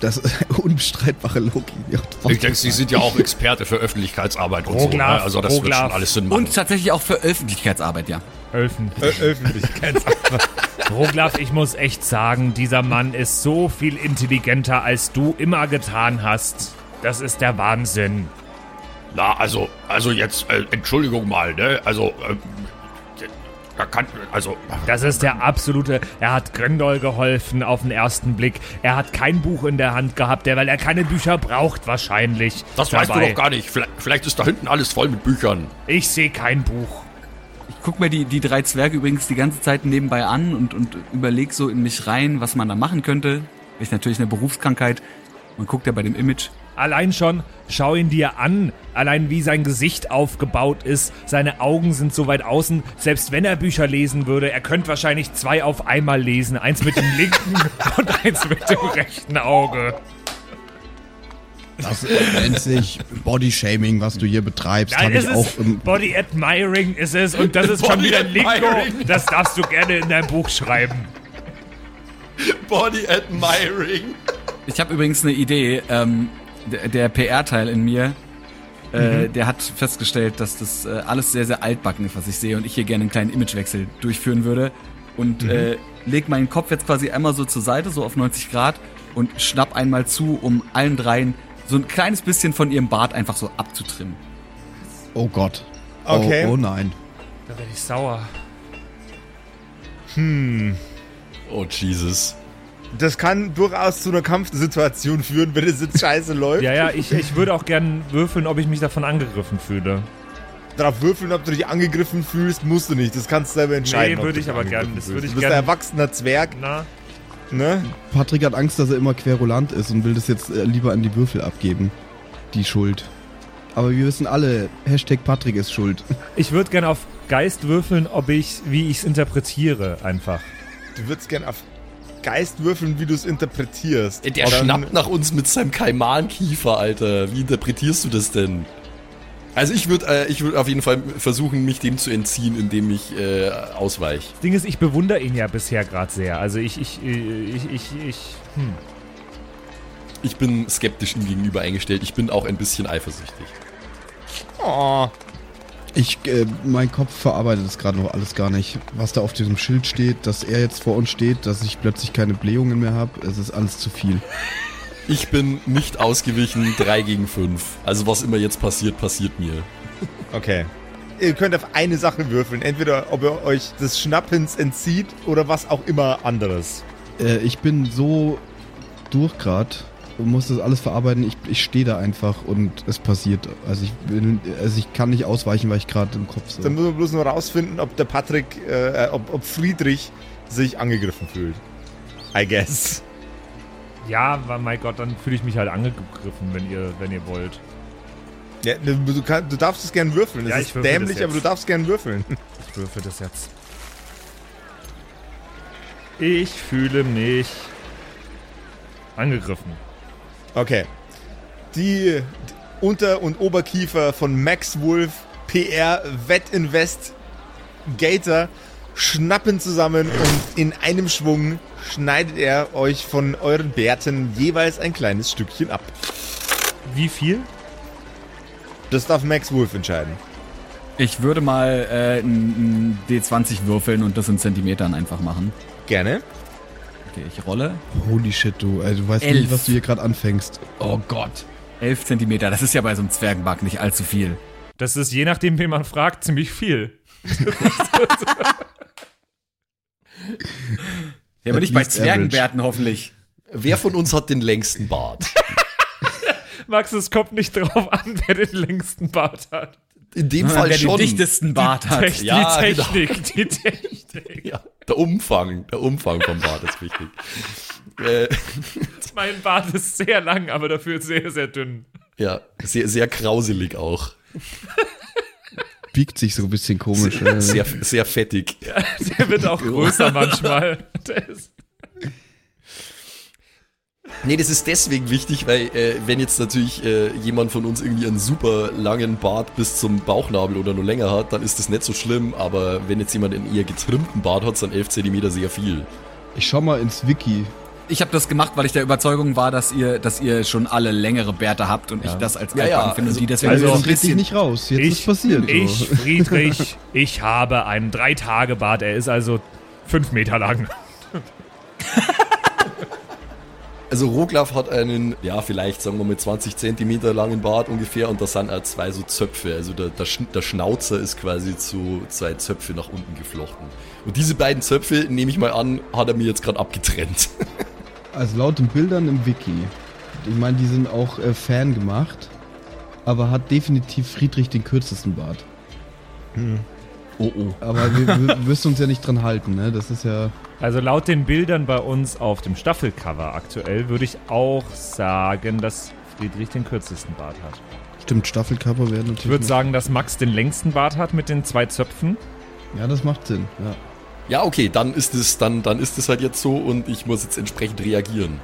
das ist unbestreitbare Logik. Ja, Ich denke, Sie sind ja auch Experte für Öffentlichkeitsarbeit und so. Ne? Also das wird Roglaf. schon alles Sinn machen. Und tatsächlich auch für Öffentlichkeitsarbeit, ja. Öfen. Öffentlichkeitsarbeit. Roglaf, ich muss echt sagen, dieser Mann ist so viel intelligenter, als du immer getan hast. Das ist der Wahnsinn. Na, also, also jetzt, äh, Entschuldigung mal, ne? Also, ähm, da kann, also, Das ist der absolute. Er hat Grendol geholfen auf den ersten Blick. Er hat kein Buch in der Hand gehabt, weil er keine Bücher braucht, wahrscheinlich. das weißt du dabei. doch gar nicht. Vielleicht, vielleicht ist da hinten alles voll mit Büchern. Ich sehe kein Buch. Ich guck mir die, die drei Zwerge übrigens die ganze Zeit nebenbei an und, und überleg so in mich rein, was man da machen könnte. Ist natürlich eine Berufskrankheit. Man guckt ja bei dem Image. Allein schon, schau ihn dir an. Allein wie sein Gesicht aufgebaut ist. Seine Augen sind so weit außen. Selbst wenn er Bücher lesen würde, er könnte wahrscheinlich zwei auf einmal lesen. Eins mit dem linken und eins mit dem rechten Auge. Das nennt sich Bodyshaming, was du hier betreibst. Nein, Habe es ich auch ist im, Body Admiring ist es und das ist schon wieder Lingo. Das darfst du gerne in dein Buch schreiben. Body admiring. Ich habe übrigens eine Idee. Ähm, der der PR-Teil in mir, äh, der hat festgestellt, dass das äh, alles sehr, sehr altbacken ist, was ich sehe und ich hier gerne einen kleinen Imagewechsel durchführen würde. Und äh, leg meinen Kopf jetzt quasi einmal so zur Seite, so auf 90 Grad und schnapp einmal zu, um allen dreien so ein kleines bisschen von ihrem Bart einfach so abzutrimmen. Oh Gott. Okay. Oh, oh nein. Da werde ich sauer. Oh, Jesus. Das kann durchaus zu einer Kampfsituation führen, wenn es jetzt scheiße läuft. Ja, ja, ich, ich würde auch gern würfeln, ob ich mich davon angegriffen fühle. Darauf würfeln, ob du dich angegriffen fühlst, musst du nicht. Das kannst du selber entscheiden. Nee, würde ich aber gern. angegriffen Das würde ich Du bist gern- ein erwachsener Zwerg, Na? Ne? Patrick hat Angst, dass er immer querulant ist und will das jetzt äh, lieber an die Würfel abgeben. Die Schuld. Aber wir wissen alle, Hashtag Patrick ist schuld. Ich würde gern auf Geist würfeln, ob ich, wie ich es interpretiere, einfach. Du würdest gern auf Geist würfeln, wie du es interpretierst. Der Oder- schnappt nach uns mit seinem Kaimankiefer, Alter. Wie interpretierst du das denn? Also ich würde äh, ich würd auf jeden Fall versuchen, mich dem zu entziehen, indem ich äh, ausweiche. Das Ding ist, ich bewundere ihn ja bisher gerade sehr. Also ich, ich, äh, ich, ich, ich, hm. Ich bin skeptisch ihm gegenüber eingestellt. Ich bin auch ein bisschen eifersüchtig. Oh, Ich, äh, mein Kopf verarbeitet das gerade noch alles gar nicht. Was da auf diesem Schild steht, dass er jetzt vor uns steht, dass ich plötzlich keine Blähungen mehr habe, es ist alles zu viel. Ich bin nicht ausgewichen, 3 gegen 5. Also was immer jetzt passiert, passiert mir. okay. Ihr könnt auf eine Sache würfeln. Entweder ob ihr euch des Schnappens entzieht oder was auch immer anderes. Äh, ich bin so durch und muss das alles verarbeiten. Ich, ich stehe da einfach und es passiert. Also ich, bin, also ich kann nicht ausweichen, weil ich gerade im Kopf so. Dann müssen wir bloß nur rausfinden, ob der Patrick, äh, ob, ob Friedrich sich angegriffen fühlt. I guess. Ja, aber mein Gott, dann fühle ich mich halt angegriffen, wenn ihr, wenn ihr wollt. Ja, du, kann, du darfst es gern würfeln. Es Ja, ist ich das dämlich, aber du darfst gern würfeln. Ich würfe das jetzt. Ich fühle mich angegriffen. Okay. Die, Unter- und Oberkiefer von Max Wolf, PR, Wettinvest, Gator schnappen zusammen und in einem Schwung schneidet er euch von euren Bärten jeweils ein kleines Stückchen ab. Wie viel? Das darf Max Wolf entscheiden. Ich würde mal äh, ein, ein D20 würfeln und das in Zentimetern einfach machen. Gerne. Okay, ich rolle. Holy shit, du. Also, du weißt Elf. nicht, was du hier gerade anfängst. Oh Gott. 11 Zentimeter, das ist ja bei so einem Zwergenbug nicht allzu viel. Das ist je nachdem, wen man fragt, ziemlich viel. Ja, aber nicht bei Zwergenbärten hoffentlich. Wer von uns hat den längsten Bart? Max, es kommt nicht drauf an, wer den längsten Bart hat. In dem Fall Wer schon. den dichtesten Bart hat. Techn Ja, die genau. Technik, die Technik. Ja, der Umfang, der Umfang vom Bart ist wichtig. Äh, Mein Bart ist sehr lang, aber dafür sehr, sehr dünn. ja, sehr, sehr krauselig auch. Biegt sich so ein bisschen komisch. äh. Sehr, sehr fettig. Der wird auch größer manchmal. Nee, das ist deswegen wichtig, weil äh, wenn jetzt natürlich äh, jemand von uns irgendwie einen super langen Bart bis zum Bauchnabel oder nur länger hat, dann ist das nicht so schlimm, aber wenn jetzt jemand einen eher getrimmten Bart hat, sind 11 cm sehr viel. Ich schau mal ins Wiki. Ich habe das gemacht, weil ich der Überzeugung war, dass ihr, dass ihr schon alle längere Bärte habt und ich das als Ja, altbacken ja, finde also- und die deswegen also- so ein das bisschen... nicht raus. Jetzt ist passiert. Ich, so. Friedrich, ich habe einen Drei-Tage-Bart. Er ist also fünf Meter lang. Also Roglaf hat einen, ja vielleicht sagen wir mal 20 Zentimeter langen Bart ungefähr und da sind auch zwei so Zöpfe. Also der, der, Sch- der Schnauzer ist quasi zu zwei Zöpfe nach unten geflochten. Und diese beiden Zöpfe, nehme ich mal an, hat er mir jetzt gerade abgetrennt. Also laut den Bildern im Wiki. Ich meine, die sind auch äh, Fan gemacht. Aber hat definitiv Friedrich den kürzesten Bart. Oh, oh. Aber wir, wir müssen uns ja nicht dran halten, ne? Das ist ja. Also laut den Bildern bei uns auf dem Staffelcover aktuell würde ich auch sagen, dass Friedrich den kürzesten Bart hat. Stimmt, Staffelcover werden natürlich. Ich würde sagen, dass Max den längsten Bart hat mit den zwei Zöpfen. Ja, das macht Sinn. Ja. Ja, okay, dann ist es, dann, dann ist es halt jetzt so und ich muss jetzt entsprechend reagieren.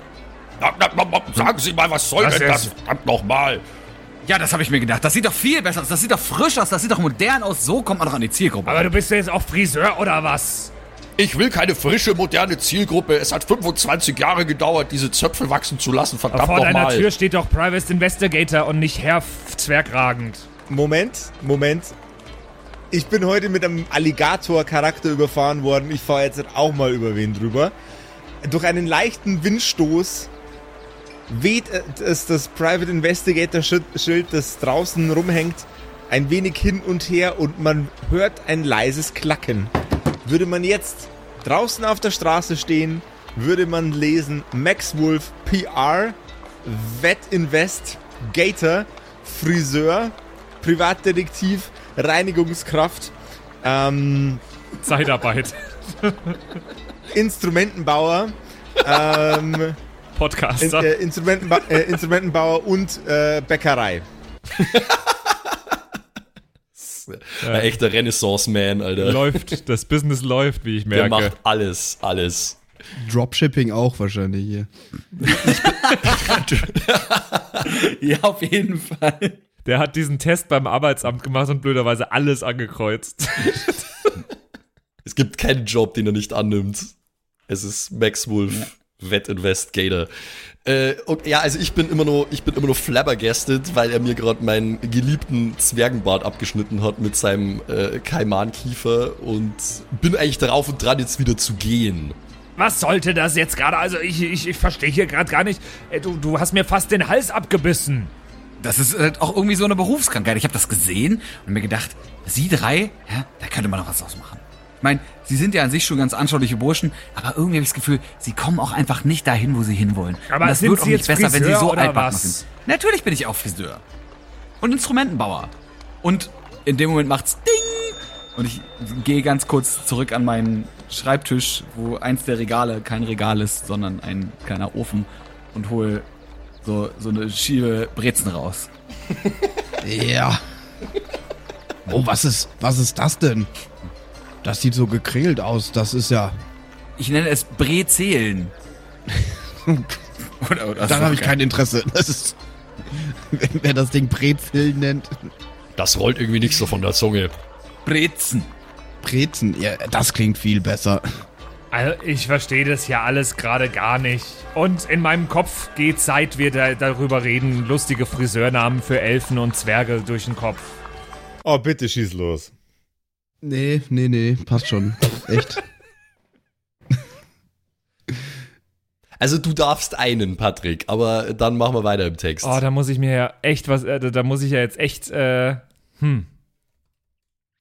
Na, na, na, na, Sagen Sie mal, was soll Das denn das? Verdammt nochmal. Ja, das habe ich mir gedacht. Das sieht doch viel besser aus. Das sieht doch frisch aus. Das sieht doch modern aus. So kommt man doch an die Zielgruppe. Aber du bist ja jetzt auch Friseur oder was? Ich will keine frische, moderne Zielgruppe. Es hat 25 Jahre gedauert, diese Zöpfe wachsen zu lassen. Verdammt Vor deiner nochmal. Tür steht doch Private Investigator und nicht Herr Zwergragend. Moment, Moment. Ich bin heute mit einem Alligator-Charakter überfahren worden. Ich fahre jetzt auch mal über wen drüber. Durch einen leichten Windstoß weht äh, es das Private Investigator-Schild, das draußen rumhängt, ein wenig hin und her und man hört ein leises Klacken. Würde man jetzt draußen auf der Straße stehen, würde man lesen Max Wolf PR, Vet Invest, Gator, Friseur, Privatdetektiv, Reinigungskraft, ähm, Zeitarbeit. Instrumentenbauer, ähm, in, Podcaster. äh, Instrumentenba äh, Instrumentenbauer und äh, Bäckerei. Ein echter Renaissance-Man, Alter. läuft, das Business läuft, wie ich Der merke. macht alles, alles. Dropshipping auch wahrscheinlich hier. ja, auf jeden Fall. Der hat diesen Test beim Arbeitsamt gemacht und blöderweise alles angekreuzt. Es gibt keinen Job, den er nicht annimmt. Es ist Max Wolf, Vet Investigator. Äh, okay, ja, also ich bin immer noch, ich bin immer noch flabbergasted, weil er mir gerade meinen geliebten Zwergenbart abgeschnitten hat mit seinem äh, Kaimankiefer und bin eigentlich darauf und dran, jetzt wieder zu gehen. Was sollte das jetzt gerade? Also ich, ich, ich verstehe hier gerade gar nicht. Äh, Du, du hast mir fast den Hals abgebissen. Das ist halt auch irgendwie so eine Berufskrankheit. Ich habe das gesehen und mir gedacht, Sie drei, ja, da könnte man noch was ausmachen. Ich meine, Sie sind ja an sich schon ganz anschauliche Burschen, aber irgendwie habe ich das Gefühl, Sie kommen auch einfach nicht dahin, wo Sie hinwollen. Aber und das wird auch nicht jetzt besser, wenn Sie Friseur so altbacken sind. Natürlich bin ich auch Friseur. Und Instrumentenbauer. Und in dem Moment macht's Ding! Und ich gehe ganz kurz zurück an meinen Schreibtisch, wo eins der Regale kein Regal ist, sondern ein kleiner Ofen und hole so, so eine schiebe Brezen raus. Ja. Oh, was ist, was ist das denn? Das sieht so gekringelt aus. Das ist ja. Ich nenne es Brezeln. oder, oder Daran habe ich kein Interesse. Das ist. Wer das Ding Brezel nennt. Das rollt irgendwie nicht so von der Zunge. Brezen. Brezen, ja, das klingt viel besser. Also, ich verstehe das ja alles gerade gar nicht. Und in meinem Kopf geht, seit wir da, darüber reden, lustige Friseurnamen für Elfen und Zwerge durch den Kopf. Oh, bitte schieß los. Nee, nee, nee, passt schon. Echt. Also du darfst einen, Patrick, aber dann machen wir weiter im Text. Oh, da muss ich mir ja echt was, äh, da muss ich ja jetzt echt, äh, hm.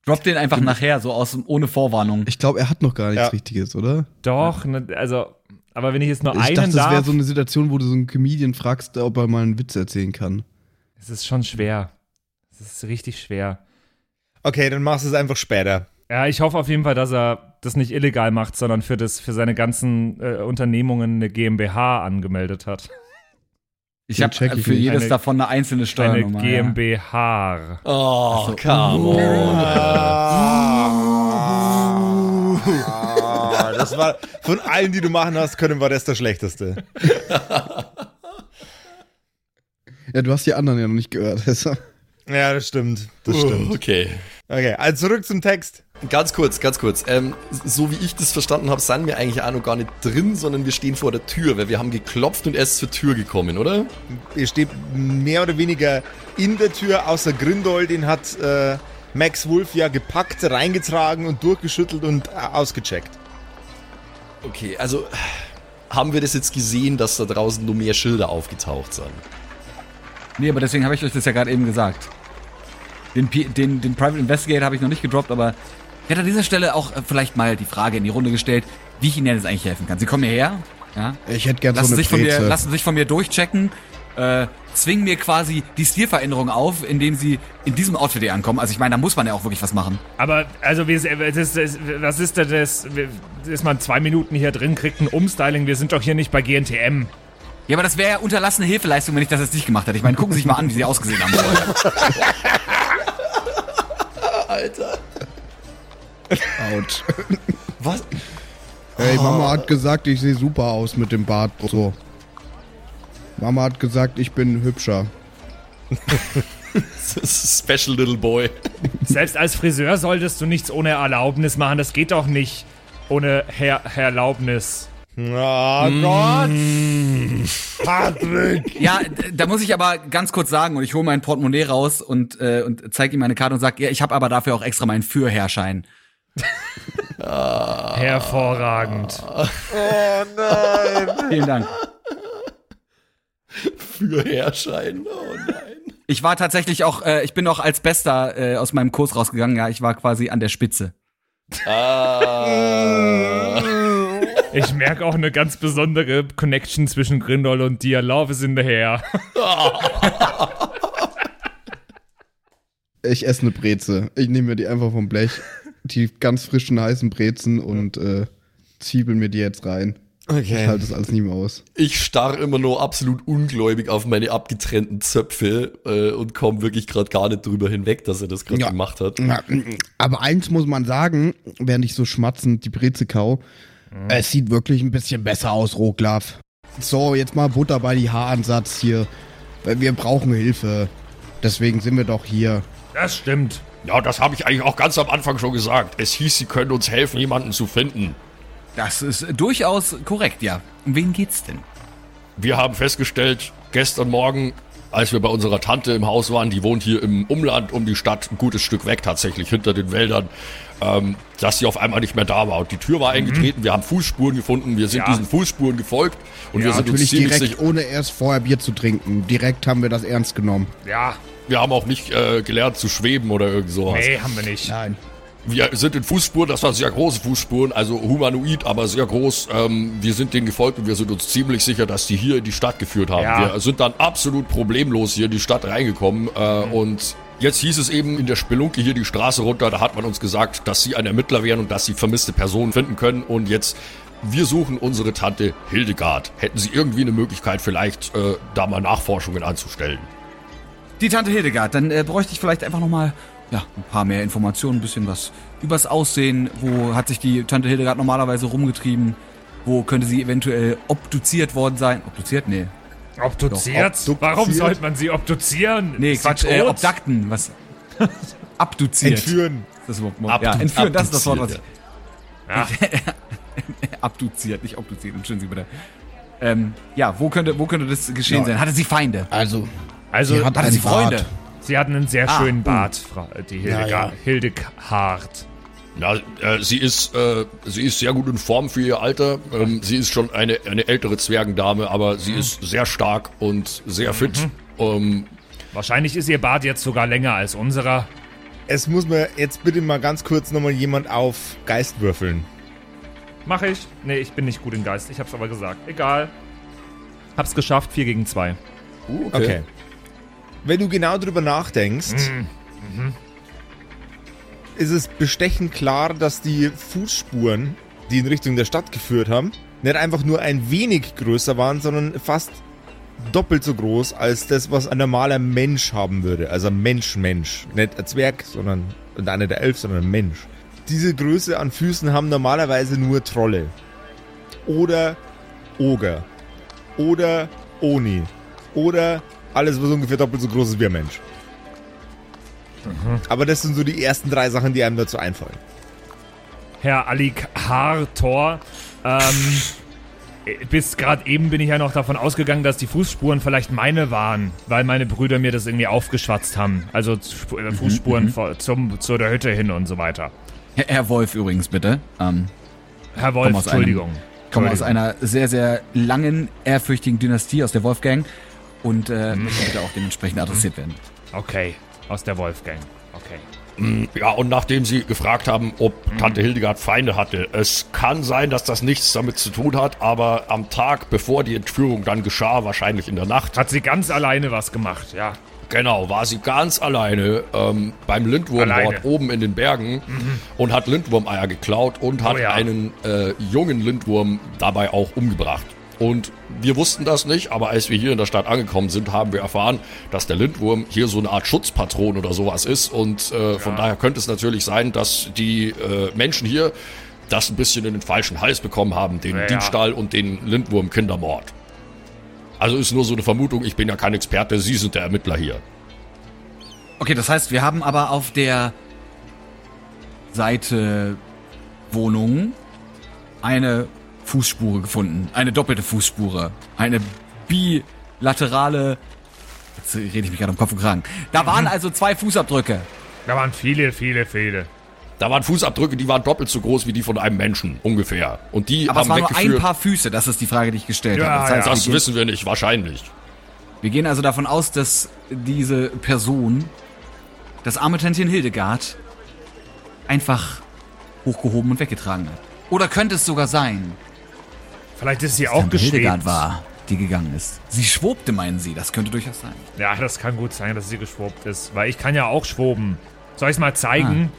Drop den einfach nachher, so aus ohne Vorwarnung. Ich glaube, er hat noch gar nichts Ja. Richtiges, oder? Doch, ne, also, aber wenn ich jetzt nur Ich einen dachte, das wäre darf, so eine Situation, wo du so einen Comedian fragst, ob er mal einen Witz erzählen kann. es ist schon schwer. Es ist richtig schwer. Okay, dann machst du es einfach später. Ja, ich hoffe auf jeden Fall, dass er das nicht illegal macht, sondern für, das, für seine ganzen äh, Unternehmungen eine GmbH angemeldet hat. Ich habe für jedes Eine- davon eine einzelne Eine Steuernummer. ja. GmbH. Oh, come on. Ah, das war von allen, die du machen hast können, war das der schlechteste. Ja, du hast die anderen ja noch nicht gehört. Also. Ja, das stimmt. Das stimmt. Okay. Okay, also zurück zum Text. Ganz kurz, ganz kurz. Ähm, so wie ich das verstanden habe, sind wir eigentlich auch noch gar nicht drin, sondern wir stehen vor der Tür, weil wir haben geklopft und er ist zur Tür gekommen, oder? Ihr steht mehr oder weniger in der Tür, außer Grindol, den hat äh, Max Wolf ja gepackt, reingetragen und durchgeschüttelt und äh, ausgecheckt. Okay, also haben wir das jetzt gesehen, dass da draußen nur mehr Schilder aufgetaucht sind? Nee, aber deswegen habe ich euch das ja gerade eben gesagt. Den, P den, den Private Investigator habe ich noch nicht gedroppt, aber ich hätte an dieser Stelle auch äh, vielleicht mal die Frage in die Runde gestellt, wie ich Ihnen jetzt eigentlich helfen kann. Sie kommen hierher, ja, Ich hätte gern lassen, so eine sich von mir, lassen sich von mir durchchecken, äh, zwingen mir quasi die Stilveränderung auf, indem sie in diesem Outfit hier ankommen. Also ich meine, da muss man ja auch wirklich was machen. Aber, also, wir, das, das, was ist denn das? Ist man zwei Minuten hier drin, kriegt ein Umstyling, wir sind doch hier nicht bei GNTM. Ja, aber das wäre ja unterlassene Hilfeleistung, wenn ich das jetzt nicht gemacht hätte. Ich meine, gucken Sie sich mal an, wie sie ausgesehen haben. Alter. Autsch. Was? Ey, Mama hat gesagt, ich sehe super aus mit dem Bart. So. Mama hat gesagt, ich bin hübscher. Special Little Boy. Selbst als Friseur solltest du nichts ohne Erlaubnis machen, das geht doch nicht ohne Her Erlaubnis. Oh Gott! Patrick! Ja, da muss ich aber ganz kurz sagen, und ich hole mein Portemonnaie raus und, äh, und zeige ihm meine Karte und sage, ja, ich habe aber dafür auch extra meinen Führherrschein. Hervorragend. Oh nein! Vielen Dank. Für Herrschein. Oh nein. Ich war tatsächlich auch, äh, ich bin auch als Bester äh, aus meinem Kurs rausgegangen. Ja, ich war quasi an der Spitze. Ah. Ich merke auch eine ganz besondere Connection zwischen Grindol und dir. Love is in the hair. Ich esse eine Breze. Ich nehme mir die einfach vom Blech. Die ganz frischen, heißen Brezen und äh, zwiebeln mir die jetzt rein. Ich Okay. halte das alles nie mehr aus. Ich starr immer nur absolut ungläubig auf meine abgetrennten Zöpfe äh, und komme wirklich gerade gar nicht drüber hinweg, dass er das gerade Ja. gemacht hat. Ja, aber eins muss man sagen, während ich so schmatzend die Breze kau, es sieht wirklich ein bisschen besser aus, Roglaf. So, jetzt mal Butter bei die Haaransatz hier. Weil Wir brauchen Hilfe. Deswegen sind wir doch hier. Das stimmt. Ja, das habe ich eigentlich auch ganz am Anfang schon gesagt. Es hieß, sie können uns helfen, jemanden zu finden. Das ist durchaus korrekt, ja. Um wen geht's denn? Wir haben festgestellt, gestern Morgen, als wir bei unserer Tante im Haus waren, die wohnt hier im Umland um die Stadt, ein gutes Stück weg tatsächlich, hinter den Wäldern, ähm, dass sie auf einmal nicht mehr da war. Und die Tür war eingetreten, wir haben Fußspuren gefunden, wir sind Ja. diesen Fußspuren gefolgt und wir Ja, sind uns natürlich ziemlich direkt, sicher, ohne erst vorher Bier zu trinken. Direkt haben wir das ernst genommen. Ja, wir haben auch nicht äh, gelernt zu schweben oder irgend sowas. nee, haben wir nicht. Nein. Wir sind in Fußspuren, das waren sehr große Fußspuren, also humanoid, aber sehr groß. Ähm, wir sind denen gefolgt und wir sind uns ziemlich sicher, dass die hier in die Stadt geführt haben. Ja. Wir sind dann absolut problemlos hier in die Stadt reingekommen äh, und jetzt hieß es eben in der Spelunke hier die Straße runter, da hat man uns gesagt, dass sie ein Ermittler wären und dass sie vermisste Personen finden können und jetzt wir suchen unsere Tante Hildegard. Hätten Sie irgendwie eine Möglichkeit, vielleicht äh, da mal Nachforschungen anzustellen? Die Tante Hildegard, dann äh, bräuchte ich vielleicht einfach nochmal ja, ein paar mehr Informationen, ein bisschen was übers Aussehen. Wo hat sich die Tante Hildegard normalerweise rumgetrieben? Wo könnte sie eventuell obduziert worden sein? Obduziert? Nee. Obduziert? Doch, obduziert. Warum sollte man sie obduzieren? Nee, Ist Quatsch, äh? Obdakten, was? Abduziert. Entführen. Das Wort, ja, Abdu- entführen, das ist das Wort, was ich. abduziert, Abduziert, nicht obduziert, entschuldigen Sie bitte. Ähm, ja, wo könnte, wo könnte das geschehen Ja. sein? Hatte sie Feinde? Also, Also, sie hat einen sie Freunde? Bart. sie hatten einen sehr Ah, schönen uh. Bart, Frau, äh, die Hilde, Ja, ja. Hildegard. Na, äh, sie ist, äh, sie ist sehr gut in Form für ihr Alter. Ähm, sie ist schon eine, eine ältere Zwergendame, aber sie ist sehr stark und sehr fit. Ähm, Wahrscheinlich ist ihr Bart jetzt sogar länger als unserer. Es muss mir jetzt bitte mal ganz kurz nochmal jemand auf Geist würfeln. Mach ich? Nee, ich bin nicht gut im Geist. Ich hab's aber gesagt. Egal. Hab's geschafft, 4 gegen 2. uh, Okay. Wenn du genau drüber nachdenkst, ist es bestechend klar, dass die Fußspuren, die in Richtung der Stadt geführt haben, nicht einfach nur ein wenig größer waren, sondern fast doppelt so groß als das, was ein normaler Mensch haben würde. Also ein Mensch-Mensch. Nicht ein Zwerg, sondern einer der Elf, sondern ein Mensch. Diese Größe an Füßen haben normalerweise nur Trolle. Oder Oger. Oder Oni. Oder alles, was ungefähr doppelt so groß ist wie ein Mensch. Aber das sind so die ersten drei Sachen, die einem dazu einfallen. Herr Alik Hartor, ähm, bis gerade eben bin ich ja noch davon ausgegangen, dass die Fußspuren vielleicht meine waren, weil meine Brüder mir das irgendwie aufgeschwatzt haben. Also äh, Fußspuren vor- zum, zu der Hütte hin und so weiter. Herr, Herr Wolf übrigens, bitte. Ähm, Herr Wolf, Komm aus einem- Entschuldigung. komme aus Entschuldigung. einer sehr, sehr langen, ehrfürchtigen Dynastie, aus der Wolfgang. Und äh, möchte bitte auch dementsprechend adressiert werden. Okay, aus der Wolfgang. Okay. Ja, und nachdem sie gefragt haben, ob Tante Hildegard Feinde hatte, es kann sein, dass das nichts damit zu tun hat, aber am Tag, bevor die Entführung dann geschah, wahrscheinlich in der Nacht, Hat sie ganz alleine was gemacht, ja. genau, war sie ganz alleine ähm, beim Lindwurm Alleine. dort oben in den Bergen und hat Lindwurmeier geklaut und hat Oh ja. einen äh, jungen Lindwurm dabei auch umgebracht. Und wir wussten das nicht, aber als wir hier in der Stadt angekommen sind, haben wir erfahren, dass der Lindwurm hier so eine Art Schutzpatron oder sowas ist. Und äh, von daher könnte es natürlich sein, dass die äh, Menschen hier das ein bisschen in den falschen Hals bekommen haben, den Ja. Diebstahl und den Lindwurm-Kindermord. Also ist nur so eine Vermutung, ich bin ja kein Experte, Sie sind der Ermittler hier. Okay, das heißt, wir haben aber auf der Seite Wohnung eine Fußspure gefunden. Eine doppelte Fußspure. Eine bilaterale. Jetzt rede ich mich gerade um Kopf und Kragen. Da waren also zwei Fußabdrücke. Da waren viele, viele, viele. Da waren Fußabdrücke, die waren doppelt so groß wie die von einem Menschen, ungefähr. Und die Aber es haben waren nur ein weggeführt. paar Füße, das ist die Frage, die ich gestellt Ja, habe. Das heißt, ja. das wir, wissen wir nicht, wahrscheinlich. wir gehen also davon aus, dass diese Person, das arme Tantchen Hildegard, einfach hochgehoben und weggetragen hat. Oder könnte es sogar sein, Vielleicht ist sie auch geschwebt. war, die gegangen ist. Sie schwobte, meinen Sie. Das könnte durchaus sein. Ja, das kann gut sein, dass sie geschwobt ist. Weil ich kann ja auch schwoben. Soll ich mal zeigen?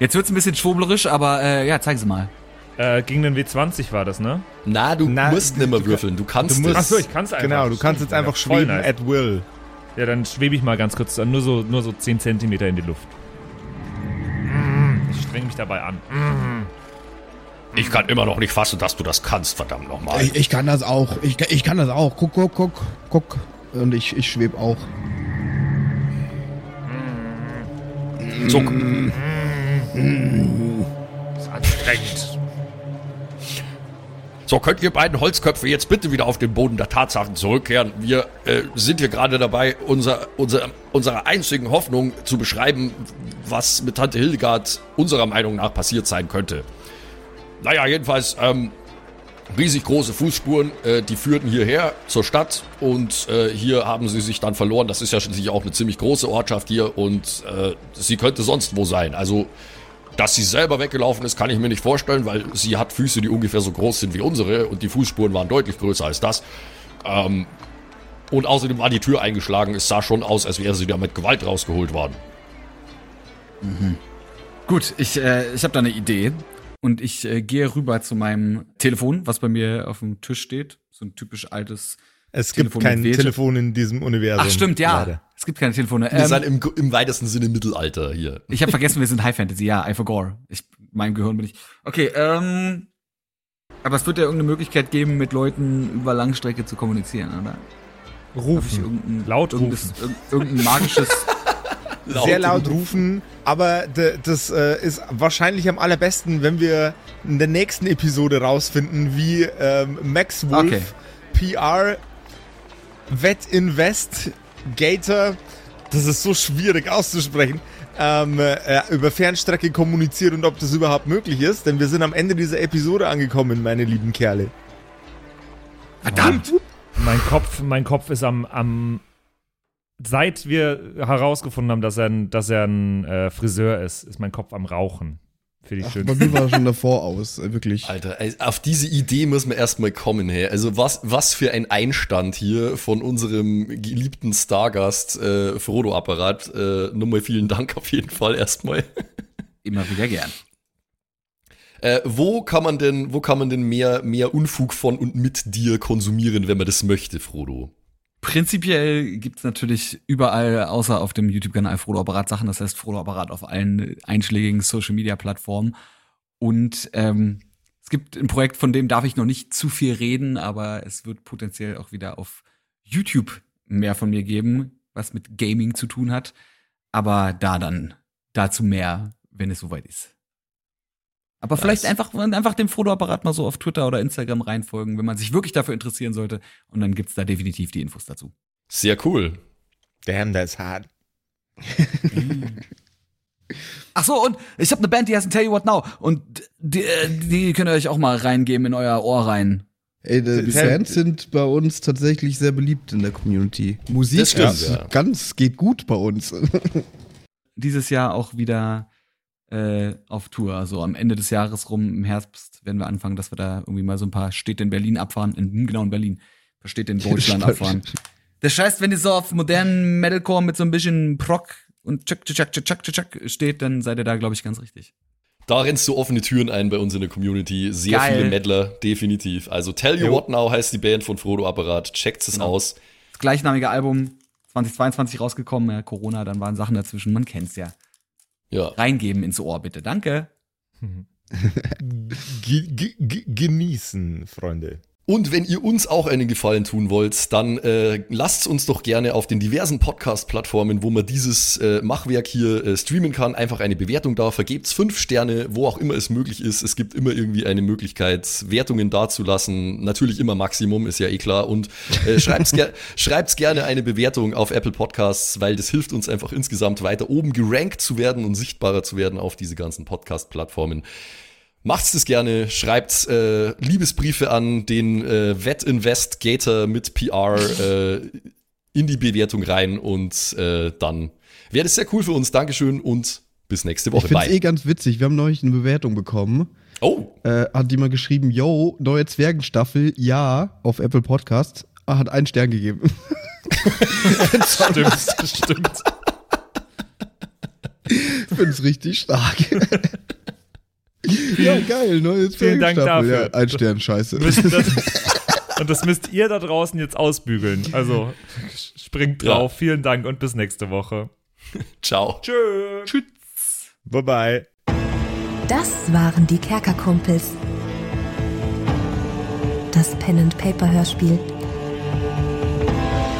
Jetzt wird's ein bisschen schwublerisch, aber äh, ja, zeigen Sie mal. Äh, gegen den W20 war das, ne? Na, du Na, musst nimmer würfeln, du kannst du musst- es. Achso, ich kann's einfach. Genau, du kannst jetzt einfach ja, schweben nice. at will. Ja, dann schwebe ich mal ganz kurz, nur so, nur so 10 Zentimeter in die Luft. Mm, Ich streng mich dabei an. Ich kann immer noch nicht fassen, dass du das kannst, verdammt nochmal. Ich, ich kann das auch. Ich, ich kann das auch. Guck, guck, guck, guck. Und ich, ich schweb auch. So, ist anstrengend. so könnt ihr beiden Holzköpfe jetzt bitte wieder auf den Boden der Tatsachen zurückkehren. Wir äh, sind hier gerade dabei, unser, unser, unsere einzigen Hoffnung zu beschreiben, was mit Tante Hildegard unserer Meinung nach passiert sein könnte. Naja, jedenfalls, ähm, riesig große Fußspuren, äh, die führten hierher zur Stadt und äh, hier haben sie sich dann verloren. Das ist ja schließlich auch eine ziemlich große Ortschaft hier und äh, sie könnte sonst wo sein. Also, dass sie selber weggelaufen ist, kann ich mir nicht vorstellen, weil sie hat Füße, die ungefähr so groß sind wie unsere und die Fußspuren waren deutlich größer als das. Ähm, und außerdem war die Tür eingeschlagen. Es sah schon aus, als wäre sie da mit Gewalt rausgeholt worden. Gut, ich, äh, ich habe da eine Idee. Und ich äh, gehe rüber zu meinem Telefon, was bei mir auf dem Tisch steht. So ein typisch altes. Es Telefon gibt kein. Telefon in diesem Universum. Ach stimmt, ja. leider. Es gibt keine Telefone. Wir Ähm, sind im, im weitesten Sinne Mittelalter hier. ich habe vergessen, wir sind High Fantasy. Ja, I forgot. Ich, meinem Gehirn bin ich. Okay, ähm. Aber es wird ja irgendeine Möglichkeit geben, mit Leuten über Langstrecke zu kommunizieren, oder? Rufen. Irgendein, Laut rufen. irg- Irgendein magisches. sehr laut rufen, aber das äh, ist wahrscheinlich am allerbesten, wenn wir in der nächsten Episode rausfinden, wie ähm, Max Wolf, Okay. PR, Wett Invest, Gator, das ist so schwierig auszusprechen, ähm, äh, über Fernstrecke kommuniziert und ob das überhaupt möglich ist, denn wir sind am Ende dieser Episode angekommen, meine lieben Kerle. Verdammt! Mein Kopf, mein Kopf ist am, am seit wir herausgefunden haben, dass er ein, dass er ein äh, Friseur ist, ist mein Kopf am Rauchen. Finde ich Ach, schön. bei mir war er schon davor aus, äh, wirklich. Alter, auf diese Idee muss man erstmal kommen, hey. Also was, was für ein Einstand hier von unserem geliebten Stargast äh, Frodo-Apparat. Äh, nochmal vielen Dank auf jeden Fall erstmal. Immer wieder gern. Äh, wo kann man denn, wo kann man denn mehr, mehr Unfug von und mit dir konsumieren, wenn man das möchte, Frodo? Prinzipiell gibt's natürlich überall, außer auf dem YouTube-Kanal Frodo Apparat Sachen, das heißt Frodo Apparat auf allen einschlägigen Social-Media-Plattformen. Und ähm, es gibt ein Projekt, von dem darf ich noch nicht zu viel reden, aber es wird potenziell auch wieder auf YouTube mehr von mir geben, was mit Gaming zu tun hat. Aber da dann dazu mehr, wenn es soweit ist. Aber vielleicht Nice. einfach, einfach dem Frodo-Apparat mal so auf Twitter oder Instagram reinfolgen, wenn man sich wirklich dafür interessieren sollte. Und dann gibt's da definitiv die Infos dazu. Sehr cool. Damn, that's hard. Ach so, und ich habe eine Band, die heißt Tell You What Now. Und die, äh, die könnt ihr euch auch mal reingeben in euer Ohr rein. Ey, die Bands sind bei uns tatsächlich sehr beliebt in der Community. Musik Das stimmt, ist ja. ganz, geht gut bei uns. Dieses Jahr auch wieder äh, auf Tour. Also am Ende des Jahres rum, im Herbst, werden wir anfangen, dass wir da irgendwie mal so ein paar Städte in Berlin abfahren. In, genau in Berlin. Ein paar Städte in Deutschland abfahren. Das scheißt, wenn ihr so auf modernen Metalcore mit so ein bisschen Proc und Chuck, Chuck, Chuck, Chuck, Chuck steht, dann seid ihr da, glaube ich, ganz richtig. Da rennst du offene Türen ein bei uns in der Community. Sehr Geil. viele Meddler, definitiv. Also Tell You Jo. What Now heißt die Band von Frodo Apparat. Checkt es Genau. aus. Das gleichnamige Album 2022 rausgekommen, ja, Corona, dann waren Sachen dazwischen, man kennt's ja. Ja. Reingeben ins Ohr, bitte. Danke. Ge ge ge genießen, Freunde. Und wenn ihr uns auch einen Gefallen tun wollt, dann äh, lasst uns doch gerne auf den diversen Podcast-Plattformen, wo man dieses äh, Machwerk hier äh, streamen kann, einfach eine Bewertung da. Vergebt's fünf Sterne, wo auch immer es möglich ist. Es gibt immer irgendwie eine Möglichkeit, Wertungen dazulassen. Natürlich immer Maximum, ist ja eh klar. Und äh, schreibt's, ger schreibt's gerne eine Bewertung auf Apple Podcasts, weil das hilft uns einfach insgesamt weiter oben gerankt zu werden und sichtbarer zu werden auf diese ganzen Podcast-Plattformen. Macht's das gerne, schreibt äh, Liebesbriefe an den äh, Wett Invest Gator mit PR äh, in die Bewertung rein und äh, dann wäre das sehr cool für uns. Dankeschön und bis nächste Ich Woche. find's Bye. eh ganz witzig. Wir haben neulich eine Bewertung bekommen. oh, Äh, hat jemand geschrieben, yo, neue Zwergenstaffel, ja, auf Apple Podcast. Ah, hat einen Stern gegeben. Stimmt, stimmt. Ich find's richtig stark. ja, geil, neue Vielen Dank Zwergenstaffel. dafür. Ja, ein Stern, scheiße. Und das müsst ihr da draußen jetzt ausbügeln. Also springt Ja. drauf. Vielen Dank und bis nächste Woche. ciao. Tschö. Tschüss. Bye bye. Das waren die Kerkerkumpels. Das Pen and Paper Hörspiel.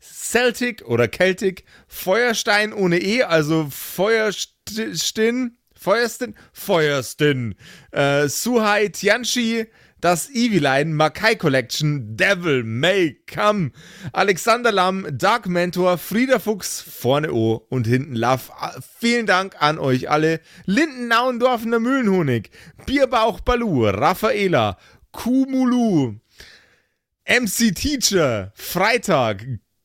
Celtic oder Celtic, Feuerstein ohne E, also Feuerstin, Feuerstin, Feuerstin, äh, Suhai Tianchi, das Eviline, Makai Collection, Devil May Come, Alexander Lamm, Dark Mentor, Frieda Fuchs, vorne O und hinten Love. Ah, Vielen Dank an euch alle. Lindennauendorfener Mühlenhonig, Bierbauch Balu, Raffaela, Kumulu, MC Teacher, Freitag,